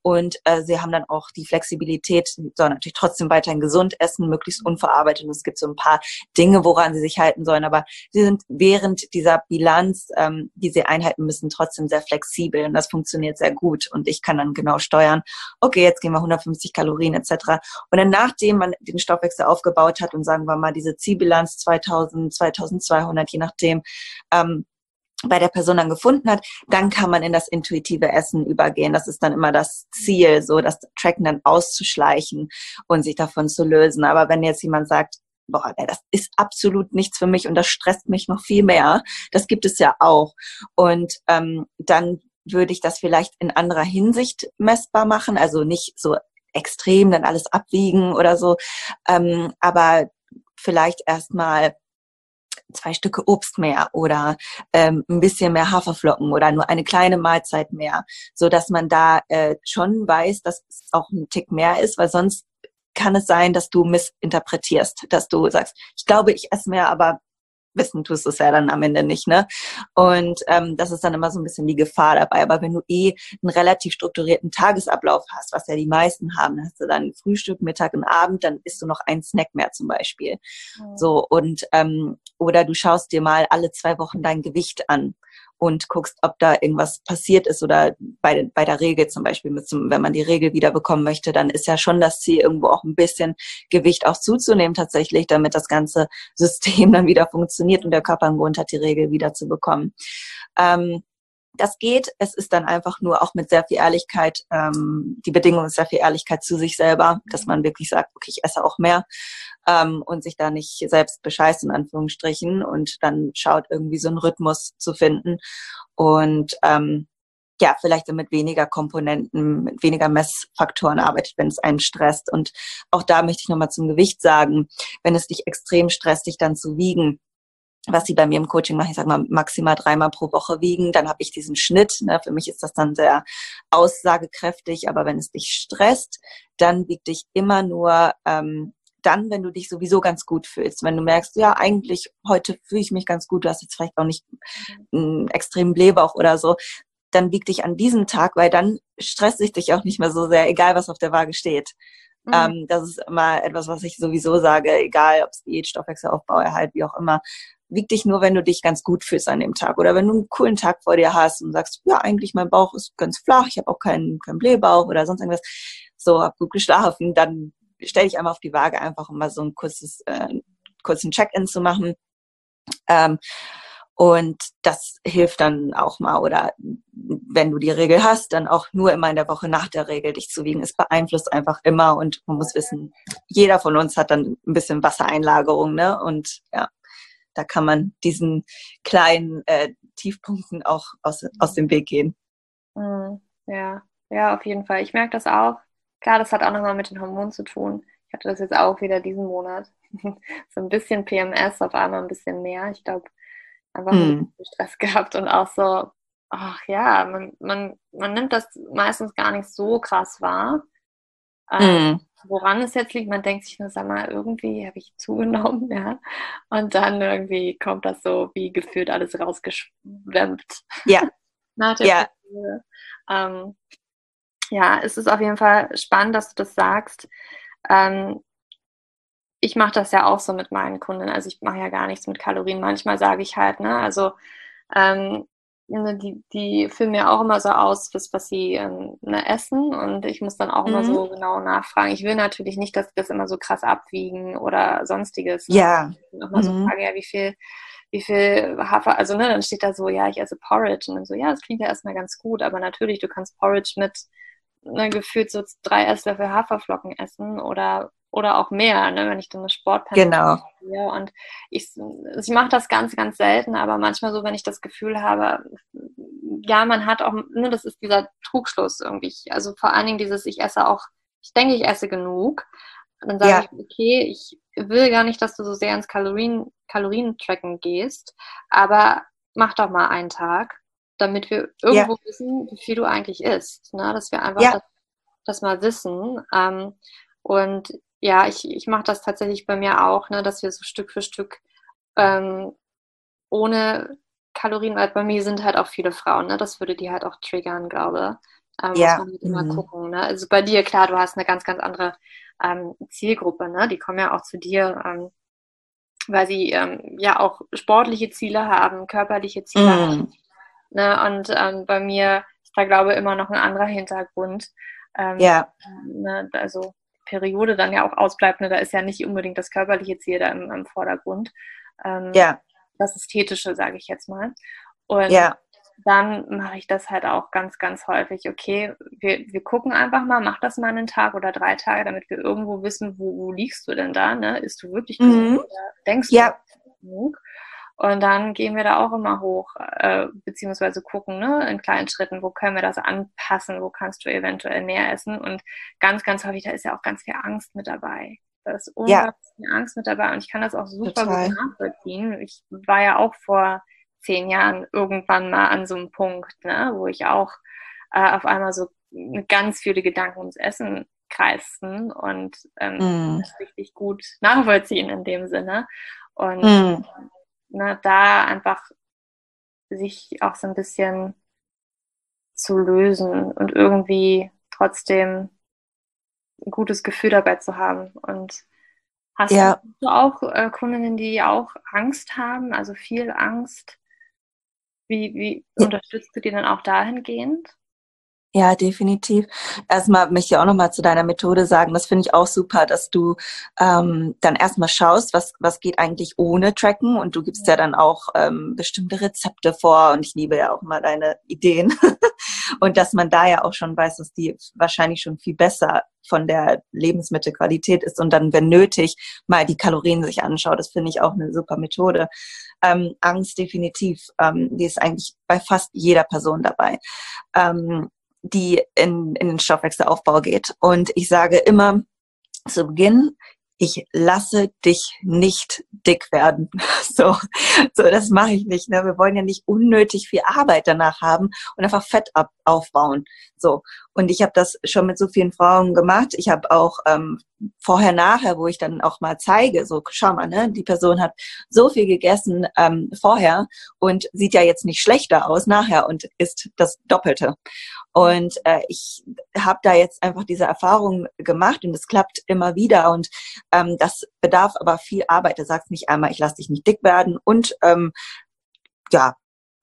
Und äh, sie haben dann auch die Flexibilität, sollen natürlich trotzdem weiterhin gesund essen, möglichst unverarbeitet. Und es gibt so ein paar Dinge, woran sie sich halten sollen. Aber sie sind während dieser Bilanz, ähm, die sie einhalten müssen, trotzdem sehr flexibel. Und das funktioniert sehr gut. Und ich kann dann genau steuern, okay, jetzt gehen wir 150 Kalorien etc. Und dann nachdem man den Stoffwechsel aufgebaut hat und sagen wir mal diese Zielbilanz 2000, 2200, je nachdem, ähm, bei der Person dann gefunden hat, dann kann man in das intuitive Essen übergehen. Das ist dann immer das Ziel, so das Tracken dann auszuschleichen und sich davon zu lösen. Aber wenn jetzt jemand sagt, boah, das ist absolut nichts für mich und das stresst mich noch viel mehr, das gibt es ja auch. Und ähm, dann würde ich das vielleicht in anderer Hinsicht messbar machen, also nicht so extrem dann alles abwiegen oder so, ähm, aber vielleicht erstmal zwei Stücke Obst mehr oder ähm, ein bisschen mehr Haferflocken oder nur eine kleine Mahlzeit mehr, so dass man da äh, schon weiß, dass es auch ein Tick mehr ist, weil sonst kann es sein, dass du missinterpretierst, dass du sagst, ich glaube, ich esse mehr, aber wissen tust du es ja dann am Ende nicht, ne? Und ähm, das ist dann immer so ein bisschen die Gefahr dabei. Aber wenn du eh einen relativ strukturierten Tagesablauf hast, was ja die meisten haben, hast du dann Frühstück, Mittag und Abend, dann isst du noch einen Snack mehr zum Beispiel. Mhm. So und ähm, oder du schaust dir mal alle zwei Wochen dein Gewicht an und guckst, ob da irgendwas passiert ist oder bei, bei der Regel zum Beispiel, zum, wenn man die Regel wieder bekommen möchte, dann ist ja schon das Ziel, irgendwo auch ein bisschen Gewicht auch zuzunehmen tatsächlich, damit das ganze System dann wieder funktioniert und der Körper einen Grund hat, die Regel wieder zu bekommen. Ähm, das geht. Es ist dann einfach nur auch mit sehr viel Ehrlichkeit, ähm, die Bedingung ist sehr viel Ehrlichkeit zu sich selber, dass man wirklich sagt, okay, ich esse auch mehr ähm, und sich da nicht selbst bescheißt, in Anführungsstrichen, und dann schaut, irgendwie so einen Rhythmus zu finden. Und ähm, ja, vielleicht mit weniger Komponenten, mit weniger Messfaktoren arbeitet, wenn es einen stresst. Und auch da möchte ich nochmal zum Gewicht sagen, wenn es dich extrem stresst, dich dann zu wiegen, was sie bei mir im Coaching machen, ich sage mal maximal dreimal pro Woche wiegen, dann habe ich diesen Schnitt. Ne? Für mich ist das dann sehr aussagekräftig, aber wenn es dich stresst, dann wiegt dich immer nur ähm, dann, wenn du dich sowieso ganz gut fühlst. Wenn du merkst, ja, eigentlich heute fühle ich mich ganz gut, du hast jetzt vielleicht auch nicht einen extremen Blähbauch oder so, dann wieg dich an diesem Tag, weil dann stresst sich dich auch nicht mehr so sehr, egal was auf der Waage steht. Mhm. Ähm, das ist immer etwas, was ich sowieso sage, egal ob es Diät, Stoffwechselaufbau, Erhalt, wie auch immer. Wieg dich nur, wenn du dich ganz gut fühlst an dem Tag. Oder wenn du einen coolen Tag vor dir hast und sagst, ja, eigentlich mein Bauch ist ganz flach, ich habe auch keinen, keinen Blähbauch oder sonst irgendwas. So, hab gut geschlafen, dann stell dich einmal auf die Waage, einfach um mal so ein kurzes, äh, kurzen Check-in zu machen. Ähm, und das hilft dann auch mal. Oder wenn du die Regel hast, dann auch nur immer in der Woche nach der Regel dich zu wiegen. Es beeinflusst einfach immer und man muss wissen, jeder von uns hat dann ein bisschen Wassereinlagerung, ne? Und ja, da kann man diesen kleinen äh, Tiefpunkten auch aus, aus dem Weg gehen. Mhm. Ja, ja, auf jeden Fall. Ich merke das auch. Klar, das hat auch nochmal mit den Hormonen zu tun. Ich hatte das jetzt auch wieder diesen Monat. so ein bisschen PMS, auf einmal ein bisschen mehr. Ich glaube, einfach mm. Stress gehabt und auch so, ach ja, man, man, man nimmt das meistens gar nicht so krass wahr. Ähm, mm. Woran es jetzt liegt, man denkt sich nur, sag mal, irgendwie habe ich zugenommen, ja. Und dann irgendwie kommt das so wie gefühlt alles rausgeschwemmt. Ja. Nach der ja. Ähm, ja, es ist auf jeden Fall spannend, dass du das sagst. Ähm, ich mache das ja auch so mit meinen Kunden. Also ich mache ja gar nichts mit Kalorien. Manchmal sage ich halt, ne, also ähm, ne, die, die filmen ja auch immer so aus, was, was sie ähm, ne, essen und ich muss dann auch mhm. immer so genau nachfragen. Ich will natürlich nicht, dass sie das immer so krass abwiegen oder sonstiges. Ne? Ja. Nochmal mhm. so frage, ja, wie viel, wie viel Hafer, also ne, dann steht da so, ja, ich esse Porridge und dann so, ja, das klingt ja erstmal ganz gut, aber natürlich, du kannst Porridge mit ne, gefühlt so drei Esslöffel Haferflocken essen oder oder auch mehr, ne, wenn ich dann eine Sportpensum genau. Sehe. Und ich, ich mache das ganz, ganz selten, aber manchmal so, wenn ich das Gefühl habe, ja, man hat auch, ne, das ist dieser Trugschluss irgendwie. Also vor allen Dingen dieses, ich esse auch, ich denke, ich esse genug. Dann sage ja. ich, okay, ich will gar nicht, dass du so sehr ins Kalorien, Kalorientracken gehst, aber mach doch mal einen Tag damit wir irgendwo ja. wissen, wie viel du eigentlich isst. Ne? Dass wir einfach ja. das, das, mal wissen. Ähm, und ja, ich, ich mache das tatsächlich bei mir auch, ne, dass wir so Stück für Stück ähm, ohne Kalorien, weil bei mir sind halt auch viele Frauen, ne, das würde die halt auch triggern, glaube Ähm, ja. Muss man halt immer mhm. gucken. Ne? Also bei dir, klar, du hast eine ganz, ganz andere ähm, Zielgruppe, ne? Die kommen ja auch zu dir, ähm, weil sie ähm, ja auch sportliche Ziele haben, körperliche Ziele mhm. haben. Ne? Und ähm, bei mir ist da, glaube ich, immer noch ein anderer Hintergrund. Ähm, ja. Ne? Also Periode dann ja auch ausbleibt, ne? da ist ja nicht unbedingt das körperliche Ziel da im, im Vordergrund. Ähm, ja. Das Ästhetische, sage ich jetzt mal. Und ja dann mache ich das halt auch ganz, ganz häufig. Okay, wir, wir gucken einfach mal, mach das mal einen Tag oder drei Tage, damit wir irgendwo wissen, wo, wo liegst du denn da, ne? Ist du wirklich genug mhm. oder denkst du ja. genug? Und dann gehen wir da auch immer hoch, äh, beziehungsweise gucken, ne, in kleinen Schritten, wo können wir das anpassen, wo kannst du eventuell mehr essen. Und ganz, ganz häufig, da ist ja auch ganz viel Angst mit dabei. Da ist unglaublich ja. viel Angst mit dabei und ich kann das auch super Total. gut nachvollziehen. Ich war ja auch vor zehn Jahren irgendwann mal an so einem Punkt, ne, wo ich auch äh, auf einmal so ganz viele Gedanken ums Essen kreisten und ähm, mm. das richtig gut nachvollziehen in dem Sinne. Und mm. Ne, da einfach sich auch so ein bisschen zu lösen und irgendwie trotzdem ein gutes Gefühl dabei zu haben. Und hast ja. du auch äh, Kundinnen, die auch Angst haben, also viel Angst? Wie, wie unterstützt du die dann auch dahingehend? Ja, definitiv. Erstmal möchte ich auch nochmal zu deiner Methode sagen, das finde ich auch super, dass du ähm, dann erstmal schaust, was, was geht eigentlich ohne Tracken und du gibst ja dann auch ähm, bestimmte Rezepte vor und ich liebe ja auch mal deine Ideen und dass man da ja auch schon weiß, dass die wahrscheinlich schon viel besser von der Lebensmittelqualität ist und dann, wenn nötig, mal die Kalorien sich anschaut. Das finde ich auch eine super Methode. Ähm, Angst definitiv, ähm, die ist eigentlich bei fast jeder Person dabei. Ähm, die in, in den Stoffwechselaufbau geht. Und ich sage immer zu Beginn, ich lasse dich nicht dick werden. So, so das mache ich nicht. Ne? Wir wollen ja nicht unnötig viel Arbeit danach haben und einfach Fett ab, aufbauen. So und ich habe das schon mit so vielen Frauen gemacht. Ich habe auch ähm, vorher, nachher, wo ich dann auch mal zeige, so schau mal, ne, die Person hat so viel gegessen ähm, vorher und sieht ja jetzt nicht schlechter aus nachher und ist das Doppelte. Und äh, ich habe da jetzt einfach diese Erfahrung gemacht und es klappt immer wieder und ähm, das bedarf aber viel Arbeit. Du sagst nicht einmal, ich lasse dich nicht dick werden und ähm, ja,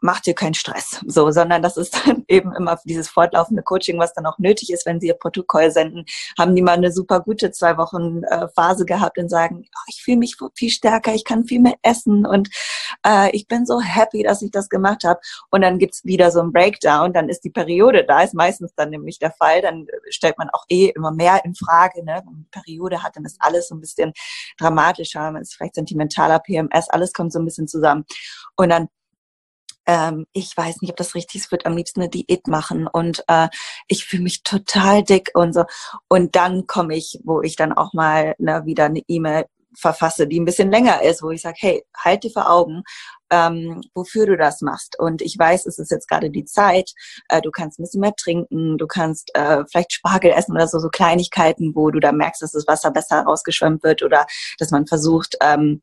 mach dir keinen Stress, so, sondern das ist dann eben immer dieses fortlaufende Coaching, was dann auch nötig ist, wenn sie ihr Protokoll senden, haben die mal eine super gute zwei Wochen äh, Phase gehabt und sagen, oh, ich fühle mich viel stärker, ich kann viel mehr essen und äh, ich bin so happy, dass ich das gemacht habe. Und dann gibt's wieder so ein Breakdown, dann ist die Periode da, ist meistens dann nämlich der Fall, dann stellt man auch eh immer mehr in Frage, ne? wenn man Periode hat, dann ist alles so ein bisschen dramatischer, man ist vielleicht sentimentaler, PMS, alles kommt so ein bisschen zusammen. Und dann ähm, ich weiß nicht, ob das richtig ist, würde am liebsten eine Diät machen und äh, ich fühle mich total dick und so. Und dann komme ich, wo ich dann auch mal ne, wieder eine E-Mail verfasse, die ein bisschen länger ist, wo ich sage, hey, halt dir vor Augen, ähm, wofür du das machst. Und ich weiß, es ist jetzt gerade die Zeit, äh, du kannst ein bisschen mehr trinken, du kannst äh, vielleicht Spargel essen oder so, so Kleinigkeiten, wo du da merkst, dass das Wasser besser rausgeschwemmt wird oder dass man versucht, ähm,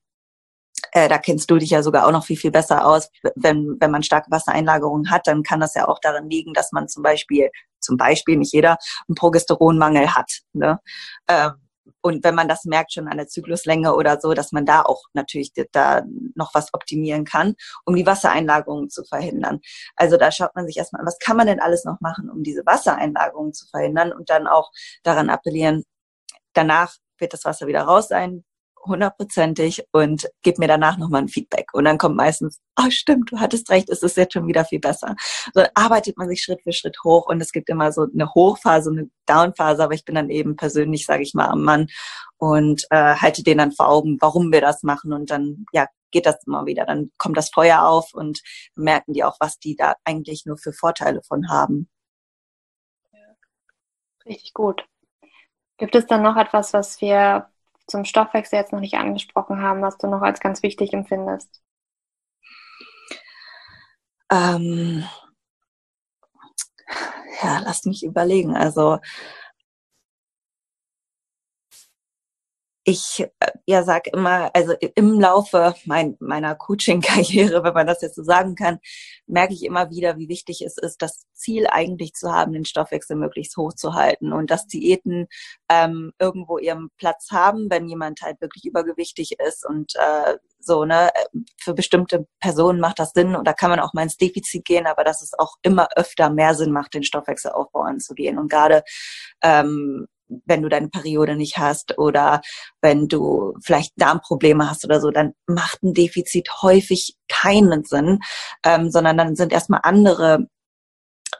äh, da kennst du dich ja sogar auch noch viel, viel besser aus. Wenn, wenn man starke Wassereinlagerungen hat, dann kann das ja auch darin liegen, dass man zum Beispiel, zum Beispiel nicht jeder, einen Progesteronmangel hat. Ne? Ähm, und wenn man das merkt schon an der Zykluslänge oder so, dass man da auch natürlich da noch was optimieren kann, um die Wassereinlagerungen zu verhindern. Also da schaut man sich erstmal an, was kann man denn alles noch machen, um diese Wassereinlagerungen zu verhindern und dann auch daran appellieren, danach wird das Wasser wieder raus sein, hundertprozentig und gib mir danach nochmal ein Feedback. Und dann kommt meistens, oh stimmt, du hattest recht, es ist jetzt schon wieder viel besser. So arbeitet man sich Schritt für Schritt hoch und es gibt immer so eine Hochphase, eine Downphase, aber ich bin dann eben persönlich, sage ich mal, am Mann und äh, halte den dann vor Augen, warum wir das machen und dann, ja, geht das immer wieder. Dann kommt das Feuer auf und merken die auch, was die da eigentlich nur für Vorteile von haben. Richtig gut. Gibt es dann noch etwas, was wir zum Stoffwechsel jetzt noch nicht angesprochen haben, was du noch als ganz wichtig empfindest? Ähm, ja, lass mich überlegen. Also ich äh, ja sag immer, also im Laufe mein, meiner Coaching-Karriere, wenn man das jetzt so sagen kann, merke ich immer wieder, wie wichtig es ist, das Ziel eigentlich zu haben, den Stoffwechsel möglichst hoch zu halten und dass Diäten ähm, irgendwo ihren Platz haben, wenn jemand halt wirklich übergewichtig ist und äh, so, ne, für bestimmte Personen macht das Sinn und da kann man auch mal ins Defizit gehen, aber dass es auch immer öfter mehr Sinn macht, den Stoffwechselaufbau anzugehen. Und gerade ähm, wenn du deine Periode nicht hast oder wenn du vielleicht Darmprobleme hast oder so, dann macht ein Defizit häufig keinen Sinn, ähm, sondern dann sind erstmal andere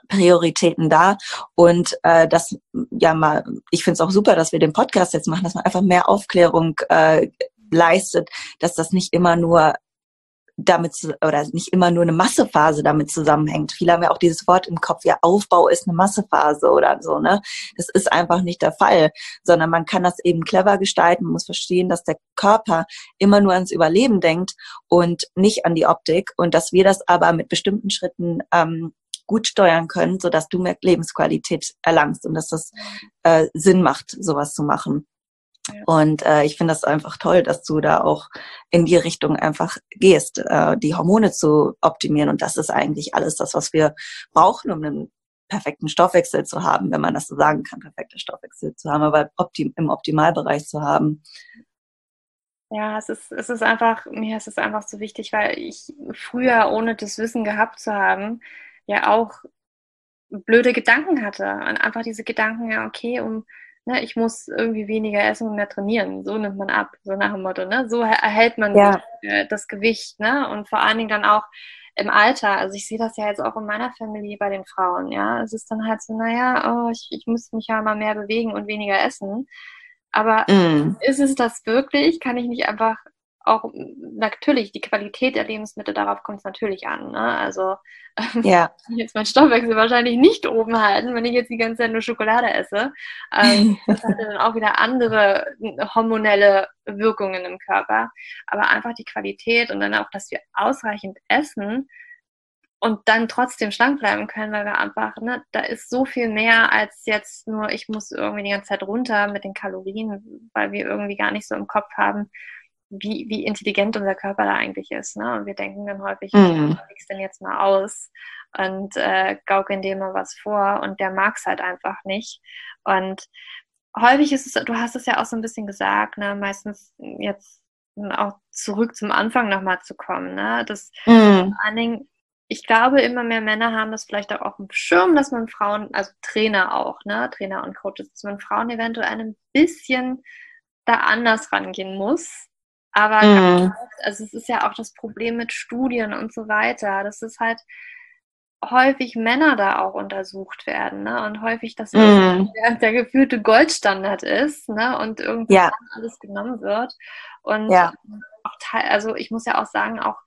Prioritäten da. Und äh, das ja mal ich finde es auch super dass wir den Podcast jetzt machen dass man einfach mehr Aufklärung äh, leistet dass das nicht immer nur damit oder nicht immer nur eine Massephase damit zusammenhängt. Viele haben ja auch dieses Wort im Kopf, ja, Aufbau ist eine Massephase oder so, ne? Das ist einfach nicht der Fall, sondern man kann das eben clever gestalten, man muss verstehen, dass der Körper immer nur ans Überleben denkt und nicht an die Optik und dass wir das aber mit bestimmten Schritten ähm, gut steuern können, sodass du mehr Lebensqualität erlangst und dass das äh, Sinn macht, sowas zu machen. Und äh, ich finde das einfach toll, dass du da auch in die Richtung einfach gehst, äh, die Hormone zu optimieren. Und das ist eigentlich alles das, was wir brauchen, um einen perfekten Stoffwechsel zu haben, wenn man das so sagen kann, perfekter Stoffwechsel zu haben, aber optim im Optimalbereich zu haben. Ja, es ist, es ist einfach, mir ist es einfach so wichtig, weil ich früher, ohne das Wissen gehabt zu haben, ja auch blöde Gedanken hatte. Und einfach diese Gedanken, ja, okay, um ne, ich muss irgendwie weniger essen und mehr trainieren. So nimmt man ab, so nach dem Motto. Ne? So erhält man ja. Äh, das Gewicht. Ne? Und vor allen Dingen dann auch im Alter. Also ich sehe das ja jetzt auch in meiner Familie bei den Frauen. Ja, Es ist dann halt so, naja, oh, ich, ich muss mich ja mal mehr bewegen und weniger essen. Aber mm. ist es das wirklich? Kann ich nicht einfach auch natürlich die Qualität der Lebensmittel, darauf kommt es natürlich an. Ne? Also ja. jetzt mein Stoffwechsel wahrscheinlich nicht oben halten, wenn ich jetzt die ganze Zeit nur Schokolade esse. Ähm, das hat dann auch wieder andere hormonelle Wirkungen im Körper. Aber einfach die Qualität und dann auch, dass wir ausreichend essen und dann trotzdem schlank bleiben können, weil wir einfach, ne, da ist so viel mehr als jetzt nur, ich muss irgendwie die ganze Zeit runter mit den Kalorien, weil wir irgendwie gar nicht so im Kopf haben, wie, wie intelligent unser Körper da eigentlich ist. Ne? Und wir denken dann häufig, mhm. ich denn jetzt mal aus und äh, gaukeln dem mal was vor und der mag es halt einfach nicht. Und häufig ist es, du hast es ja auch so ein bisschen gesagt, ne? meistens jetzt auch zurück zum Anfang nochmal zu kommen. Ne? Das mhm. vor allen Dingen, ich glaube, immer mehr Männer haben das vielleicht auch auf dem Schirm, dass man Frauen, also Trainer auch, ne, Trainer und Coaches, dass man Frauen eventuell ein bisschen da anders rangehen muss, aber mhm. also es ist ja auch das Problem mit Studien und so weiter. Das ist halt häufig Männer da auch untersucht werden, ne? Und häufig das mhm. der, der, gefühlte Goldstandard ist, ne? Und irgendwie ja. alles genommen wird. Und ja. auch also ich muss ja auch sagen, auch,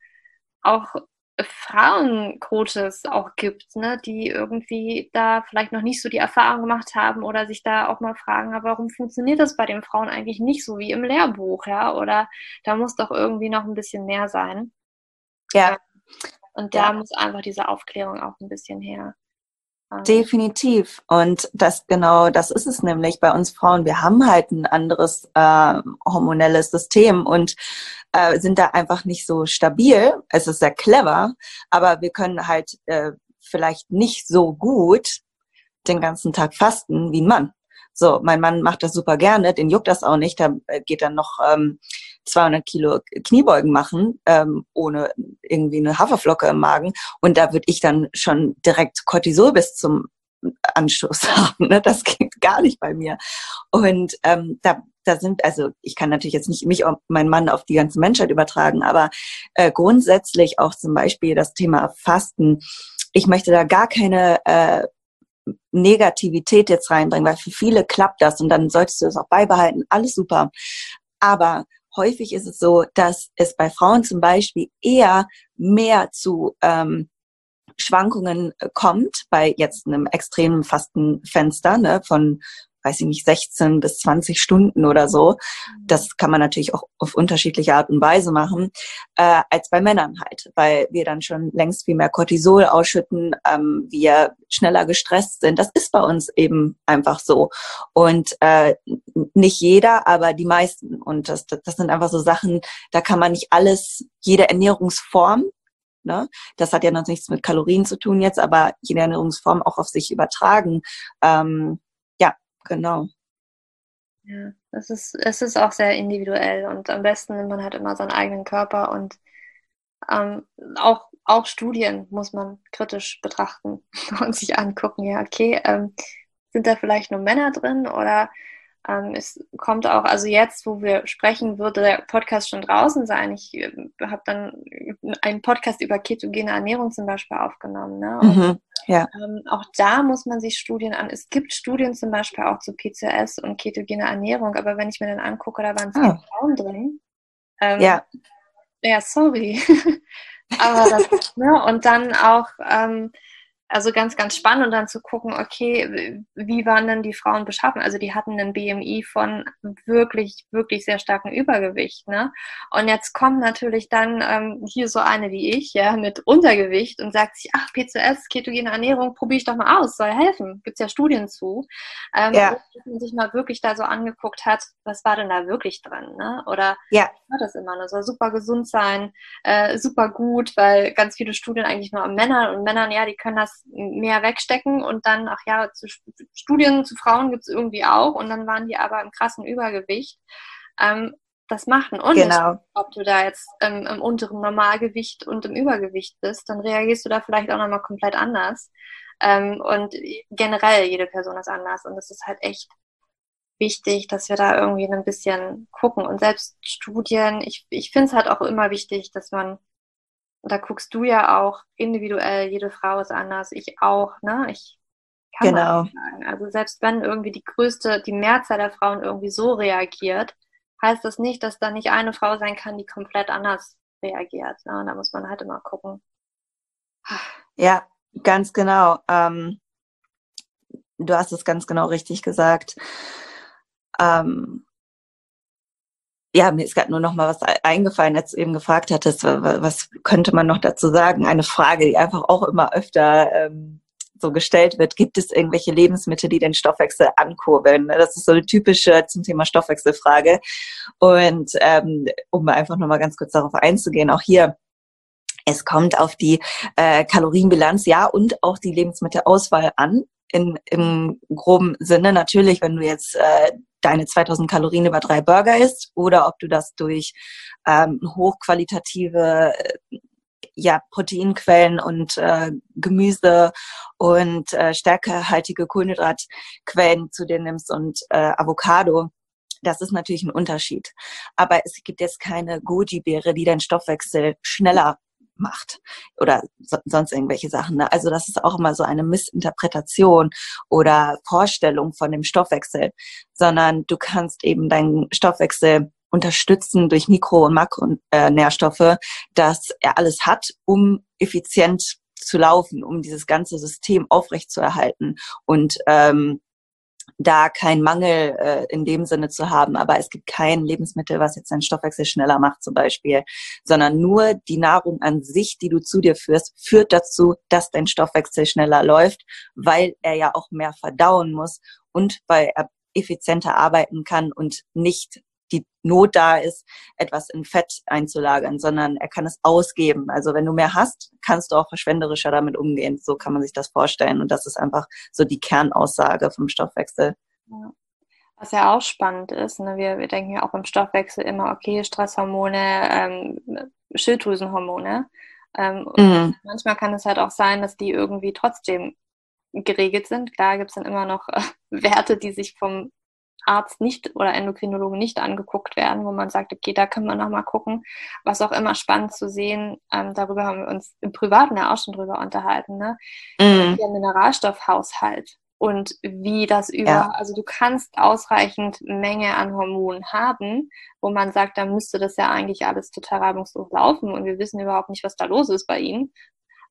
auch Frauencoaches auch gibt, ne, die irgendwie da vielleicht noch nicht so die Erfahrung gemacht haben oder sich da auch mal fragen, warum funktioniert das bei den Frauen eigentlich nicht so wie im Lehrbuch, ja? Oder da muss doch irgendwie noch ein bisschen mehr sein. Ja. Und da ja. muss einfach diese Aufklärung auch ein bisschen her. Definitiv. Und das genau, das ist es nämlich bei uns Frauen. Wir haben halt ein anderes äh, hormonelles System und äh, sind da einfach nicht so stabil. Es ist sehr clever, aber wir können halt äh, vielleicht nicht so gut den ganzen Tag fasten wie ein Mann. So, mein Mann macht das super gerne, den juckt das auch nicht, der äh, geht dann noch ähm, 200 Kilo Kniebeugen machen, ähm, ohne irgendwie eine Haferflocke im Magen. Und da würde ich dann schon direkt Cortisol bis zum Anschluss haben. Ne? Das geht gar nicht bei mir. Und ähm, da, da sind, also ich kann natürlich jetzt nicht mich und meinen Mann auf die ganze Menschheit übertragen, aber äh, grundsätzlich auch zum Beispiel das Thema Fasten. Ich möchte da gar keine äh, Negativität jetzt reinbringen, weil für viele klappt das und dann solltest du es auch beibehalten. Alles super. Aber häufig ist es so, dass es bei Frauen zum Beispiel eher mehr zu ähm, Schwankungen kommt bei jetzt einem extremen Fastenfenster ne, von weiß ich nicht, 16 bis 20 Stunden oder so. Das kann man natürlich auch auf unterschiedliche Art und Weise machen, äh, als bei Männern halt, weil wir dann schon längst viel mehr Cortisol ausschütten, ähm, wir schneller gestresst sind. Das ist bei uns eben einfach so. Und äh, nicht jeder, aber die meisten. Und das, das sind einfach so Sachen, da kann man nicht alles, jede Ernährungsform Ne? Das hat ja noch nichts mit Kalorien zu tun jetzt, aber jede Ernährungsform auch auf sich übertragen. Ähm, genau. Ja, es ist, es ist auch sehr individuell und am besten nimmt man halt immer seinen eigenen Körper und ähm, auch, auch Studien muss man kritisch betrachten und sich angucken, ja, okay, ähm, sind da vielleicht nur Männer drin oder ähm, es kommt auch, also jetzt, wo wir sprechen, würde der Podcast schon draußen sein. Ich äh, habe dann einen Podcast über ketogene Ernährung zum Beispiel aufgenommen. Ne? Und, mhm, ja. ähm, auch da muss man sich Studien an. Es gibt Studien zum Beispiel auch zu PCOS und ketogene Ernährung, aber wenn ich mir dann angucke, da waren zehn ah. Frauen drin. Ähm, ja. Ja, sorry. aber das, ne? Und dann auch ähm, also ganz, ganz spannend und dann zu gucken, okay, wie waren denn die Frauen beschaffen? Also die hatten einen BMI von wirklich, wirklich sehr starken Übergewicht. Ne? Und jetzt kommt natürlich dann ähm, hier so eine wie ich, ja, mit Untergewicht und sagt sich, ach, PCOS, ketogene Ernährung, probiere ich doch mal aus, soll helfen. Gibt es ja Studien zu. Ähm, ja. Dass man sich mal wirklich da so angeguckt hat, was war denn da wirklich drin? Ne? Oder ja. war das immer nur? Soll super gesund sein, äh, super gut, weil ganz viele Studien eigentlich nur an Männern und Männern, ja, die können das mehr wegstecken und dann, ach ja, zu Studien zu Frauen gibt es irgendwie auch und dann waren die aber im krassen Übergewicht. Ähm, das macht einen Unterschied, genau. ob du da jetzt ähm, im unteren Normalgewicht und im Übergewicht bist, dann reagierst du da vielleicht auch nochmal komplett anders. Ähm, und generell, jede Person ist anders und es ist halt echt wichtig, dass wir da irgendwie ein bisschen gucken. Und selbst Studien, ich, ich finde es halt auch immer wichtig, dass man und da guckst du ja auch individuell, jede Frau ist anders, ich auch, ne? Ich kann genau. sagen. Also selbst wenn irgendwie die größte, die Mehrzahl der Frauen irgendwie so reagiert, heißt das nicht, dass da nicht eine Frau sein kann, die komplett anders reagiert. Ne? Und da muss man halt immer gucken. Ja, ganz genau. Ähm, du hast es ganz genau richtig gesagt. Ähm, ja, mir ist gerade nur noch mal was eingefallen, als du eben gefragt hattest, was könnte man noch dazu sagen? Eine Frage, die einfach auch immer öfter ähm, so gestellt wird. Gibt es irgendwelche Lebensmittel, die den Stoffwechsel ankurbeln? Das ist so eine typische zum Thema Stoffwechselfrage. Und ähm, um einfach noch mal ganz kurz darauf einzugehen, auch hier es kommt auf die äh, Kalorienbilanz, ja, und auch die Lebensmittelauswahl an. In, Im groben Sinne natürlich, wenn du jetzt äh, deine 2000 Kalorien über drei Burger isst oder ob du das durch ähm, hochqualitative äh, ja, Proteinquellen und äh, Gemüse und äh, stärkehaltige Kohlenhydratquellen zu dir nimmst und äh, Avocado. Das ist natürlich ein Unterschied. Aber es gibt jetzt keine Goji-Beere, die deinen Stoffwechsel schneller macht oder so, sonst irgendwelche Sachen. Ne? Also das ist auch immer so eine Missinterpretation oder Vorstellung von dem Stoffwechsel, sondern du kannst eben deinen Stoffwechsel unterstützen durch Mikro- und Makronährstoffe, äh, dass er alles hat, um effizient zu laufen, um dieses ganze System aufrechtzuerhalten und ähm, da keinen Mangel äh, in dem Sinne zu haben. Aber es gibt kein Lebensmittel, was jetzt deinen Stoffwechsel schneller macht zum Beispiel, sondern nur die Nahrung an sich, die du zu dir führst, führt dazu, dass dein Stoffwechsel schneller läuft, weil er ja auch mehr verdauen muss und weil er effizienter arbeiten kann und nicht die Not da ist, etwas in Fett einzulagern, sondern er kann es ausgeben. Also wenn du mehr hast, kannst du auch verschwenderischer damit umgehen. So kann man sich das vorstellen. Und das ist einfach so die Kernaussage vom Stoffwechsel. Ja. Was ja auch spannend ist, ne? wir, wir denken ja auch im Stoffwechsel immer, okay, Stresshormone, ähm, Schilddrüsenhormone. Ähm, mhm. Manchmal kann es halt auch sein, dass die irgendwie trotzdem geregelt sind. Klar gibt es dann immer noch äh, Werte, die sich vom Arzt nicht oder Endokrinologe nicht angeguckt werden, wo man sagt, okay, da können wir nochmal gucken. Was auch immer spannend zu sehen, ähm, darüber haben wir uns im Privaten ja auch schon drüber unterhalten, ne? Mm. Der Mineralstoffhaushalt und wie das über, ja. also du kannst ausreichend Menge an Hormonen haben, wo man sagt, da müsste das ja eigentlich alles total reibungslos laufen und wir wissen überhaupt nicht, was da los ist bei ihnen.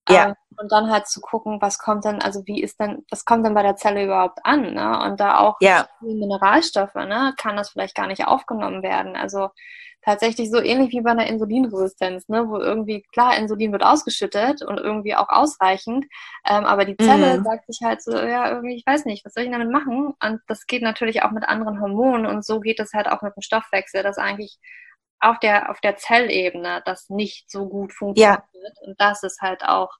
Ja. Ähm, und dann halt zu gucken, was kommt denn, also wie ist denn, was kommt denn bei der Zelle überhaupt an, ne? Und da auch ja. Mineralstoffe, ne, kann das vielleicht gar nicht aufgenommen werden. Also tatsächlich so ähnlich wie bei einer Insulinresistenz, ne, wo irgendwie, klar, Insulin wird ausgeschüttet und irgendwie auch ausreichend, ähm, aber die Zelle mhm. sagt sich halt so, ja, irgendwie, ich weiß nicht, was soll ich damit machen? Und das geht natürlich auch mit anderen Hormonen und so geht es halt auch mit dem Stoffwechsel, dass eigentlich auf der, auf der Zellebene das nicht so gut funktioniert. Ja. Und das ist halt auch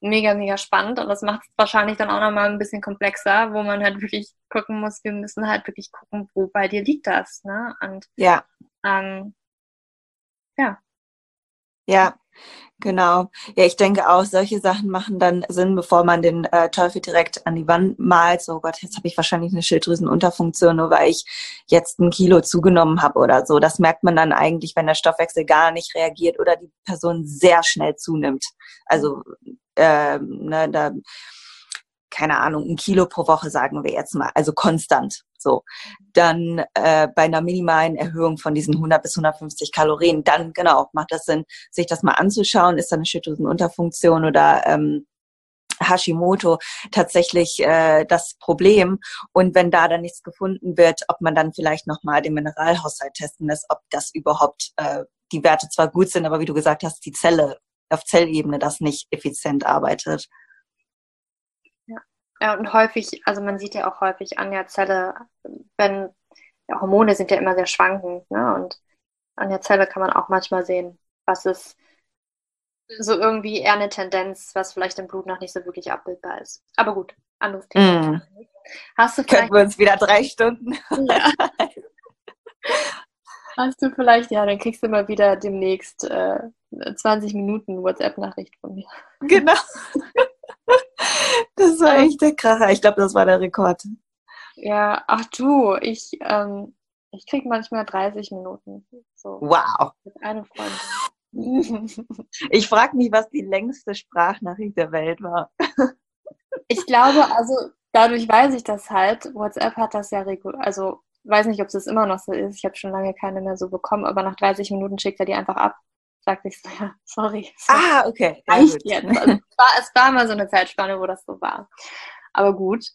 mega, mega spannend und das macht es wahrscheinlich dann auch nochmal ein bisschen komplexer, wo man halt wirklich gucken muss, wir müssen halt wirklich gucken, wo bei dir liegt das, ne? Und ja. Ähm, ja. Ja, genau. Ja, ich denke auch, solche Sachen machen dann Sinn, bevor man den äh, Teufel direkt an die Wand malt. So, oh Gott, jetzt habe ich wahrscheinlich eine Schilddrüsenunterfunktion, nur weil ich jetzt ein Kilo zugenommen habe oder so. Das merkt man dann eigentlich, wenn der Stoffwechsel gar nicht reagiert oder die Person sehr schnell zunimmt. Also, äh, ne, da keine Ahnung, ein Kilo pro Woche, sagen wir jetzt mal, also konstant. So, dann äh, bei einer minimalen Erhöhung von diesen 100 bis 150 Kalorien, dann genau macht das Sinn, sich das mal anzuschauen. Ist da eine Schilddrüsenunterfunktion oder ähm, Hashimoto tatsächlich äh, das Problem. Und wenn da dann nichts gefunden wird, ob man dann vielleicht nochmal den Mineralhaushalt testen lässt, ob das überhaupt äh, die Werte zwar gut sind, aber wie du gesagt hast, die Zelle auf Zellebene das nicht effizient arbeitet. Ja, und häufig, also man sieht ja auch häufig an der Zelle, wenn ja, Hormone sind ja immer sehr schwankend, ne? Und an der Zelle kann man auch manchmal sehen, was ist so irgendwie eher eine Tendenz, was vielleicht im Blut noch nicht so wirklich abbildbar ist. Aber gut, anderes Thema. Mm. Hast du Können wir uns wieder drei Stunden. Ja. Hast du vielleicht, ja, dann kriegst du mal wieder demnächst äh, 20 Minuten WhatsApp-Nachricht von mir. Genau. Das war echt der Kracher. Ich glaube, das war der Rekord. Ja, ach du, ich, ähm, ich krieg manchmal 30 Minuten. So, wow. Mit einem Freund. Ich frage mich, was die längste Sprachnachricht der Welt war. Ich glaube, also dadurch weiß ich das halt. WhatsApp hat das ja regulär, also weiß nicht, ob es immer noch so ist. Ich habe schon lange keine mehr so bekommen, aber nach 30 Minuten schickt er die einfach ab sagte ich so, ja, sorry. Ah, okay. Ja, reicht jetzt. Also, es, war, es war mal so eine Zeitspanne, wo das so war. Aber gut.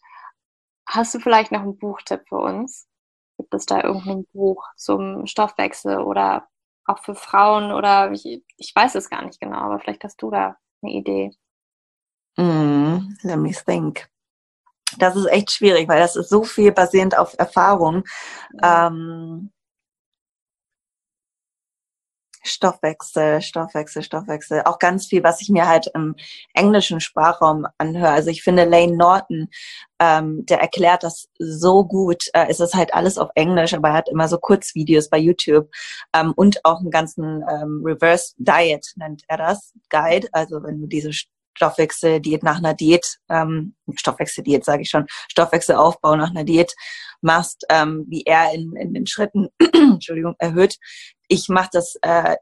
Hast du vielleicht noch einen Buchtipp für uns? Gibt es da irgendein Buch zum Stoffwechsel oder auch für Frauen oder ich, ich weiß es gar nicht genau, aber vielleicht hast du da eine Idee. Mm, let me think. Das ist echt schwierig, weil das ist so viel basierend auf Erfahrung. Ja. Ähm, Stoffwechsel, Stoffwechsel, Stoffwechsel. Auch ganz viel, was ich mir halt im englischen Sprachraum anhöre. Also ich finde Lane Norton, ähm, der erklärt das so gut. Äh, es ist halt alles auf Englisch, aber er hat immer so Kurzvideos bei YouTube ähm, und auch einen ganzen ähm, Reverse Diet nennt er das, Guide. Also wenn du diese Stoffwechseldiät nach einer Diät, ähm, Stoffwechseldiät sage ich schon, Stoffwechselaufbau nach einer Diät machst, ähm, wie er in, in den Schritten, Entschuldigung, erhöht. Ich mache das äh,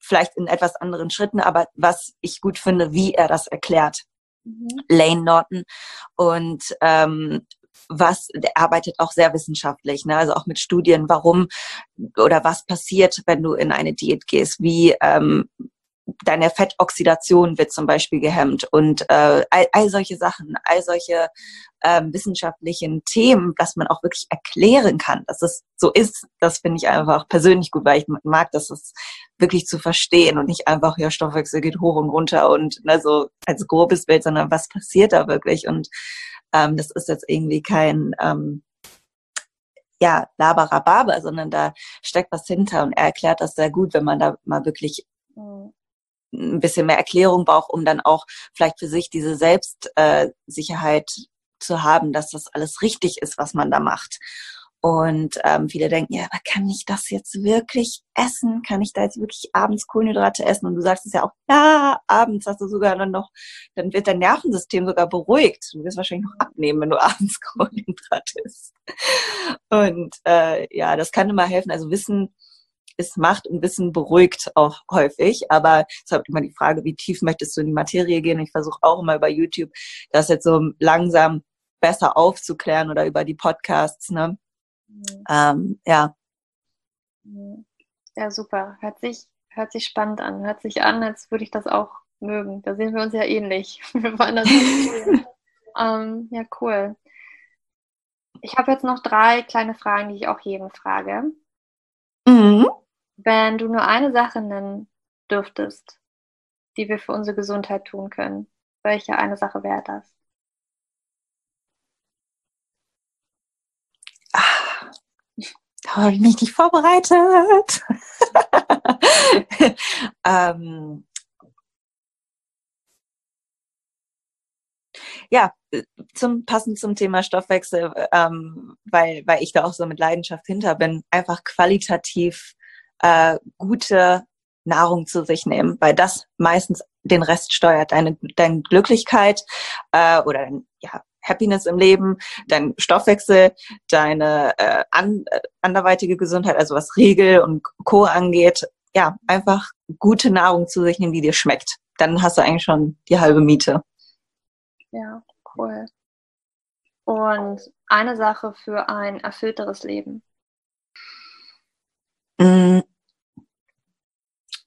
vielleicht in etwas anderen Schritten, aber was ich gut finde, wie er das erklärt. Mhm. Lane Norton. Und ähm, was, der arbeitet auch sehr wissenschaftlich, ne? also auch mit Studien, warum oder was passiert, wenn du in eine Diät gehst, wie ähm, deine Fettoxidation wird zum Beispiel gehemmt und äh, all, all solche Sachen, all solche ähm, wissenschaftlichen Themen, dass man auch wirklich erklären kann, dass es so ist. Das finde ich einfach persönlich gut, weil ich mag, dass es wirklich zu verstehen und nicht einfach, ja, Stoffwechsel geht hoch und runter und ne, so als grobes Bild, sondern was passiert da wirklich und ähm, das ist jetzt irgendwie kein ähm, ja, Laberababer, sondern da steckt was hinter und er erklärt das sehr gut, wenn man da mal wirklich mhm ein bisschen mehr Erklärung braucht, um dann auch vielleicht für sich diese Selbstsicherheit äh, zu haben, dass das alles richtig ist, was man da macht. Und ähm, viele denken, ja, aber kann ich das jetzt wirklich essen? Kann ich da jetzt wirklich abends Kohlenhydrate essen? Und du sagst es ja auch, ja, abends hast du sogar dann noch, dann wird dein Nervensystem sogar beruhigt. Du wirst wahrscheinlich noch abnehmen, wenn du abends Kohlenhydrate isst. Und äh, ja, das kann immer helfen. Also Wissen ist Macht und Wissen beruhigt auch häufig. Aber es ist halt immer die Frage, wie tief möchtest du in die Materie gehen? Ich versuche auch immer über YouTube das jetzt so langsam besser aufzuklären oder über die Podcasts. Ne? Mhm. Ähm, ja. Ja, super. Hört sich, hört sich spannend an. Hört sich an, als würde ich das auch mögen. Da sehen wir uns ja ähnlich. Wir wollen das ähm, Ja, cool. Ich habe jetzt noch drei kleine Fragen, die ich auch jedem frage. Mhm. Wenn du nur eine Sache nennen dürftest, die wir für unsere Gesundheit tun können, welche eine Sache wäre das? Ah, da habe ich mich nicht vorbereitet. ähm, ja, zum passend zum Thema Stoffwechsel, ähm, weil, weil ich da auch so mit Leidenschaft hinter bin, einfach qualitativ äh, gute Nahrung zu sich nehmen, weil das meistens den Rest steuert. Deine, deine Glücklichkeit äh, oder dein, ja, Happiness im Leben, dein Stoffwechsel, deine äh, an, äh, anderweitige Gesundheit, also was Regel und Co. angeht. Ja, einfach gute Nahrung zu sich nehmen, die dir schmeckt. Dann hast du eigentlich schon die halbe Miete. Ja, cool. Und eine Sache für ein erfüllteres Leben. Mm.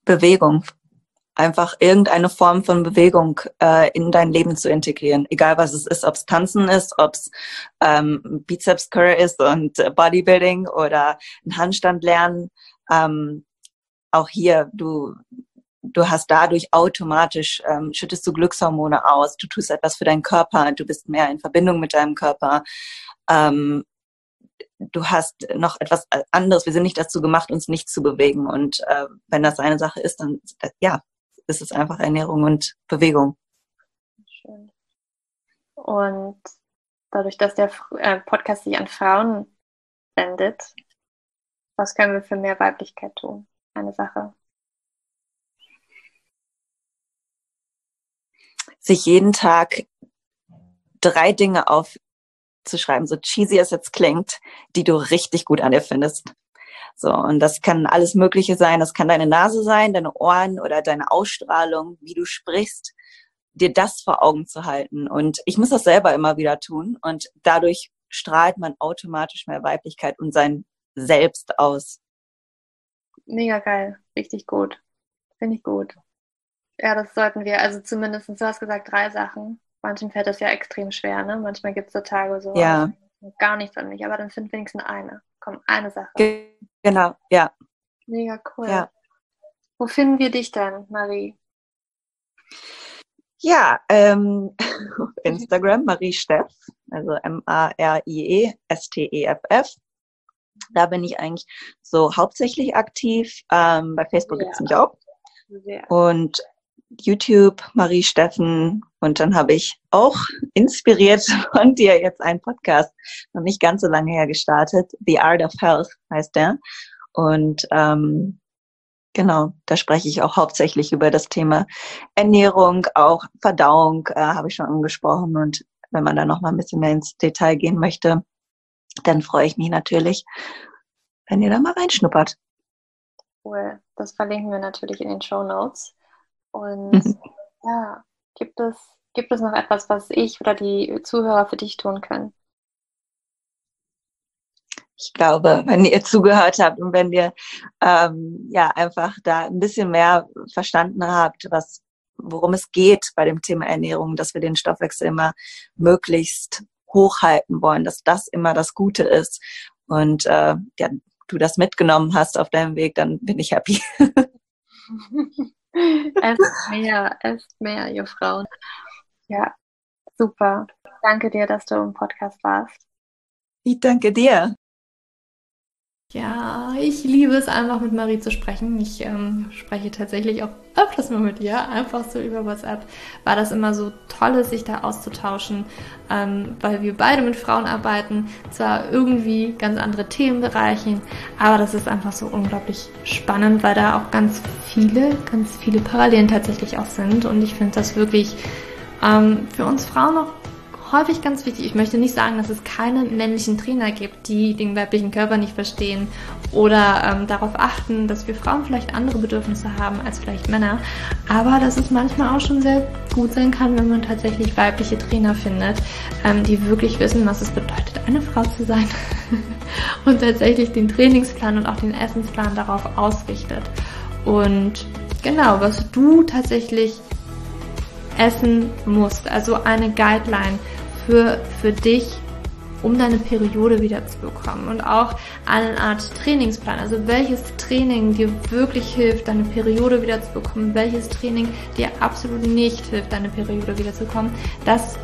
Bewegung. Einfach irgendeine Form von Bewegung äh, in dein Leben zu integrieren. Egal was es ist, ob es Tanzen ist, ob es ähm, Bizeps Curl ist und Bodybuilding oder einen Handstand lernen. Ähm, auch hier, du, du hast dadurch automatisch, ähm, schüttest du Glückshormone aus, du tust etwas für deinen Körper, du bist mehr in Verbindung mit deinem Körper. Ähm, du hast noch etwas anderes. Wir sind nicht dazu gemacht, uns nicht zu bewegen. Und äh, wenn das eine Sache ist, dann äh, ja, ist es einfach Ernährung und Bewegung. Schön. Und dadurch, dass der äh, Podcast sich an Frauen wendet, was können wir für mehr Weiblichkeit tun? Eine Sache. Sich jeden Tag drei Dinge auf zu schreiben, so cheesy es jetzt klingt, die du richtig gut an dir findest. So, und das kann alles Mögliche sein. Das kann deine Nase sein, deine Ohren oder deine Ausstrahlung, wie du sprichst, dir das vor Augen zu halten. Und ich muss das selber immer wieder tun. Und dadurch strahlt man automatisch mehr Weiblichkeit und sein Selbst aus. Mega geil. Richtig gut. Finde ich gut. Ja, das sollten wir, also zumindest, du hast gesagt, drei Sachen. Manchen fällt das ja extrem schwer, ne? Manchmal gibt es so Tage so, ja. gar nichts an mich, aber dann find wenigstens eine. Komm, eine Sache. genau, ja. Mega cool. Ja. Wo finden wir dich denn, Marie? Ja, ähm, auf Instagram, Marie Steff, also M-A-R-I-E-S-T-E-F-F. Da bin ich eigentlich so hauptsächlich aktiv. Ähm, bei Facebook ja. gibt es mich auch. Sehr. Und YouTube, Marie Steffen. Und dann habe ich auch inspiriert von dir jetzt einen Podcast, noch nicht ganz so lange her gestartet. The Art of Health heißt der. Und ähm, genau, da spreche ich auch hauptsächlich über das Thema Ernährung, auch Verdauung äh, habe ich schon angesprochen. Und wenn man da noch mal ein bisschen mehr ins Detail gehen möchte, dann freue ich mich natürlich, wenn ihr da mal reinschnuppert. Cool. Das verlinken wir natürlich in den Show Notes. Und mhm. ja, gibt es, gibt es noch etwas, was ich oder die Zuhörer für dich tun können? Ich glaube, wenn ihr zugehört habt und wenn ihr ähm, ja einfach da ein bisschen mehr verstanden habt, was worum es geht bei dem Thema Ernährung, dass wir den Stoffwechsel immer möglichst hochhalten wollen, dass das immer das Gute ist und äh, ja, du das mitgenommen hast auf deinem Weg, dann bin ich happy. esst mehr, esst mehr, ihr Frauen. Ja, super. Danke dir, dass du im Podcast warst. Ich danke dir. Ja, ich liebe es einfach mit Marie zu sprechen. Ich ähm, spreche tatsächlich auch öfters mal mit ihr, einfach so über WhatsApp, weil das immer so toll sich da auszutauschen, ähm, weil wir beide mit Frauen arbeiten, zwar irgendwie ganz andere Themenbereiche, aber das ist einfach so unglaublich spannend, weil da auch ganz viele, ganz viele Parallelen tatsächlich auch sind. Und ich finde das wirklich ähm, für uns Frauen auch häufig ganz wichtig. Ich möchte nicht sagen, dass es keine männlichen Trainer gibt, die den weiblichen Körper nicht verstehen oder ähm, darauf achten, dass wir Frauen vielleicht andere Bedürfnisse haben als vielleicht Männer. Aber dass es manchmal auch schon sehr gut sein kann, wenn man tatsächlich weibliche Trainer findet, ähm, die wirklich wissen, was es bedeutet, eine Frau zu sein und tatsächlich den Trainingsplan und auch den Essensplan darauf ausrichtet. Und genau, was du tatsächlich essen musst. Also eine Guideline für, für dich, um deine Periode wieder zu bekommen. Und auch eine Art Trainingsplan. Also welches Training dir wirklich hilft, deine Periode wieder zu bekommen, welches Training dir absolut nicht hilft, deine Periode wieder zu bekommen. Das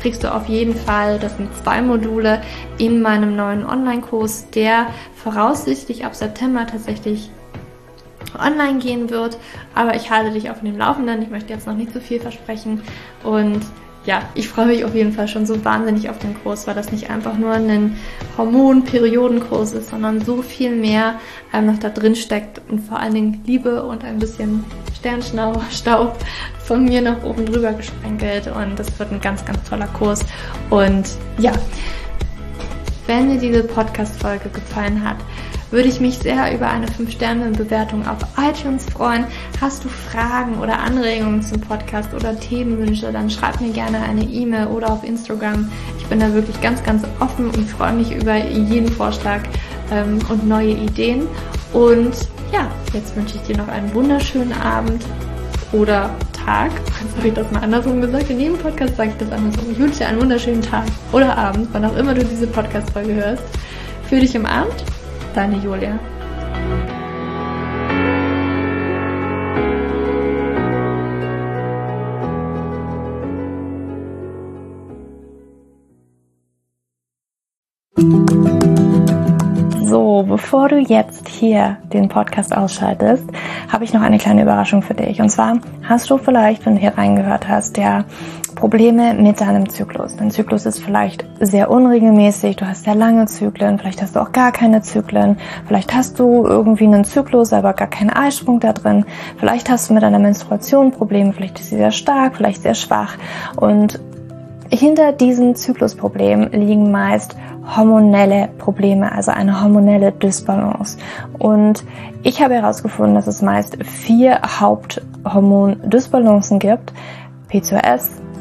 kriegst du auf jeden Fall, das sind zwei Module in meinem neuen Online-Kurs, der voraussichtlich ab September tatsächlich online gehen wird. Aber ich halte dich auf dem Laufenden. Ich möchte jetzt noch nicht zu viel versprechen. Und ja, ich freue mich auf jeden Fall schon so wahnsinnig auf den Kurs, weil das nicht einfach nur ein Hormon-Periodenkurs ist, sondern so viel mehr ähm, noch da drin steckt und vor allen Dingen Liebe und ein bisschen Sternstaub von mir noch oben drüber gesprenkelt und das wird ein ganz, ganz toller Kurs und ja, wenn dir diese Podcast-Folge gefallen hat, würde ich mich sehr über eine 5-Sterne-Bewertung auf iTunes freuen. Hast du Fragen oder Anregungen zum Podcast oder Themenwünsche, dann schreib mir gerne eine E-Mail oder auf Instagram. Ich bin da wirklich ganz, ganz offen und freue mich über jeden Vorschlag ähm, und neue Ideen. Und ja, jetzt wünsche ich dir noch einen wunderschönen Abend oder Tag. Jetzt habe ich das mal andersrum gesagt. In jedem Podcast sage ich das andersrum. Ich wünsche dir einen wunderschönen Tag oder Abend, wann auch immer du diese Podcast-Folge hörst. Für dich im Abend Deine Julia. So, bevor du jetzt hier den Podcast ausschaltest, habe ich noch eine kleine Überraschung für dich. Und zwar hast du vielleicht, wenn du hier reingehört hast, der Probleme mit deinem Zyklus. Dein Zyklus ist vielleicht sehr unregelmäßig, du hast sehr lange Zyklen, vielleicht hast du auch gar keine Zyklen, vielleicht hast du irgendwie einen Zyklus, aber gar keinen Eisprung da drin, vielleicht hast du mit deiner Menstruation Probleme, vielleicht ist sie sehr stark, vielleicht sehr schwach und hinter diesen Zyklusproblemen liegen meist hormonelle Probleme, also eine hormonelle Dysbalance. Und ich habe herausgefunden, dass es meist vier Haupthormon-Dysbalancen gibt. PCOS,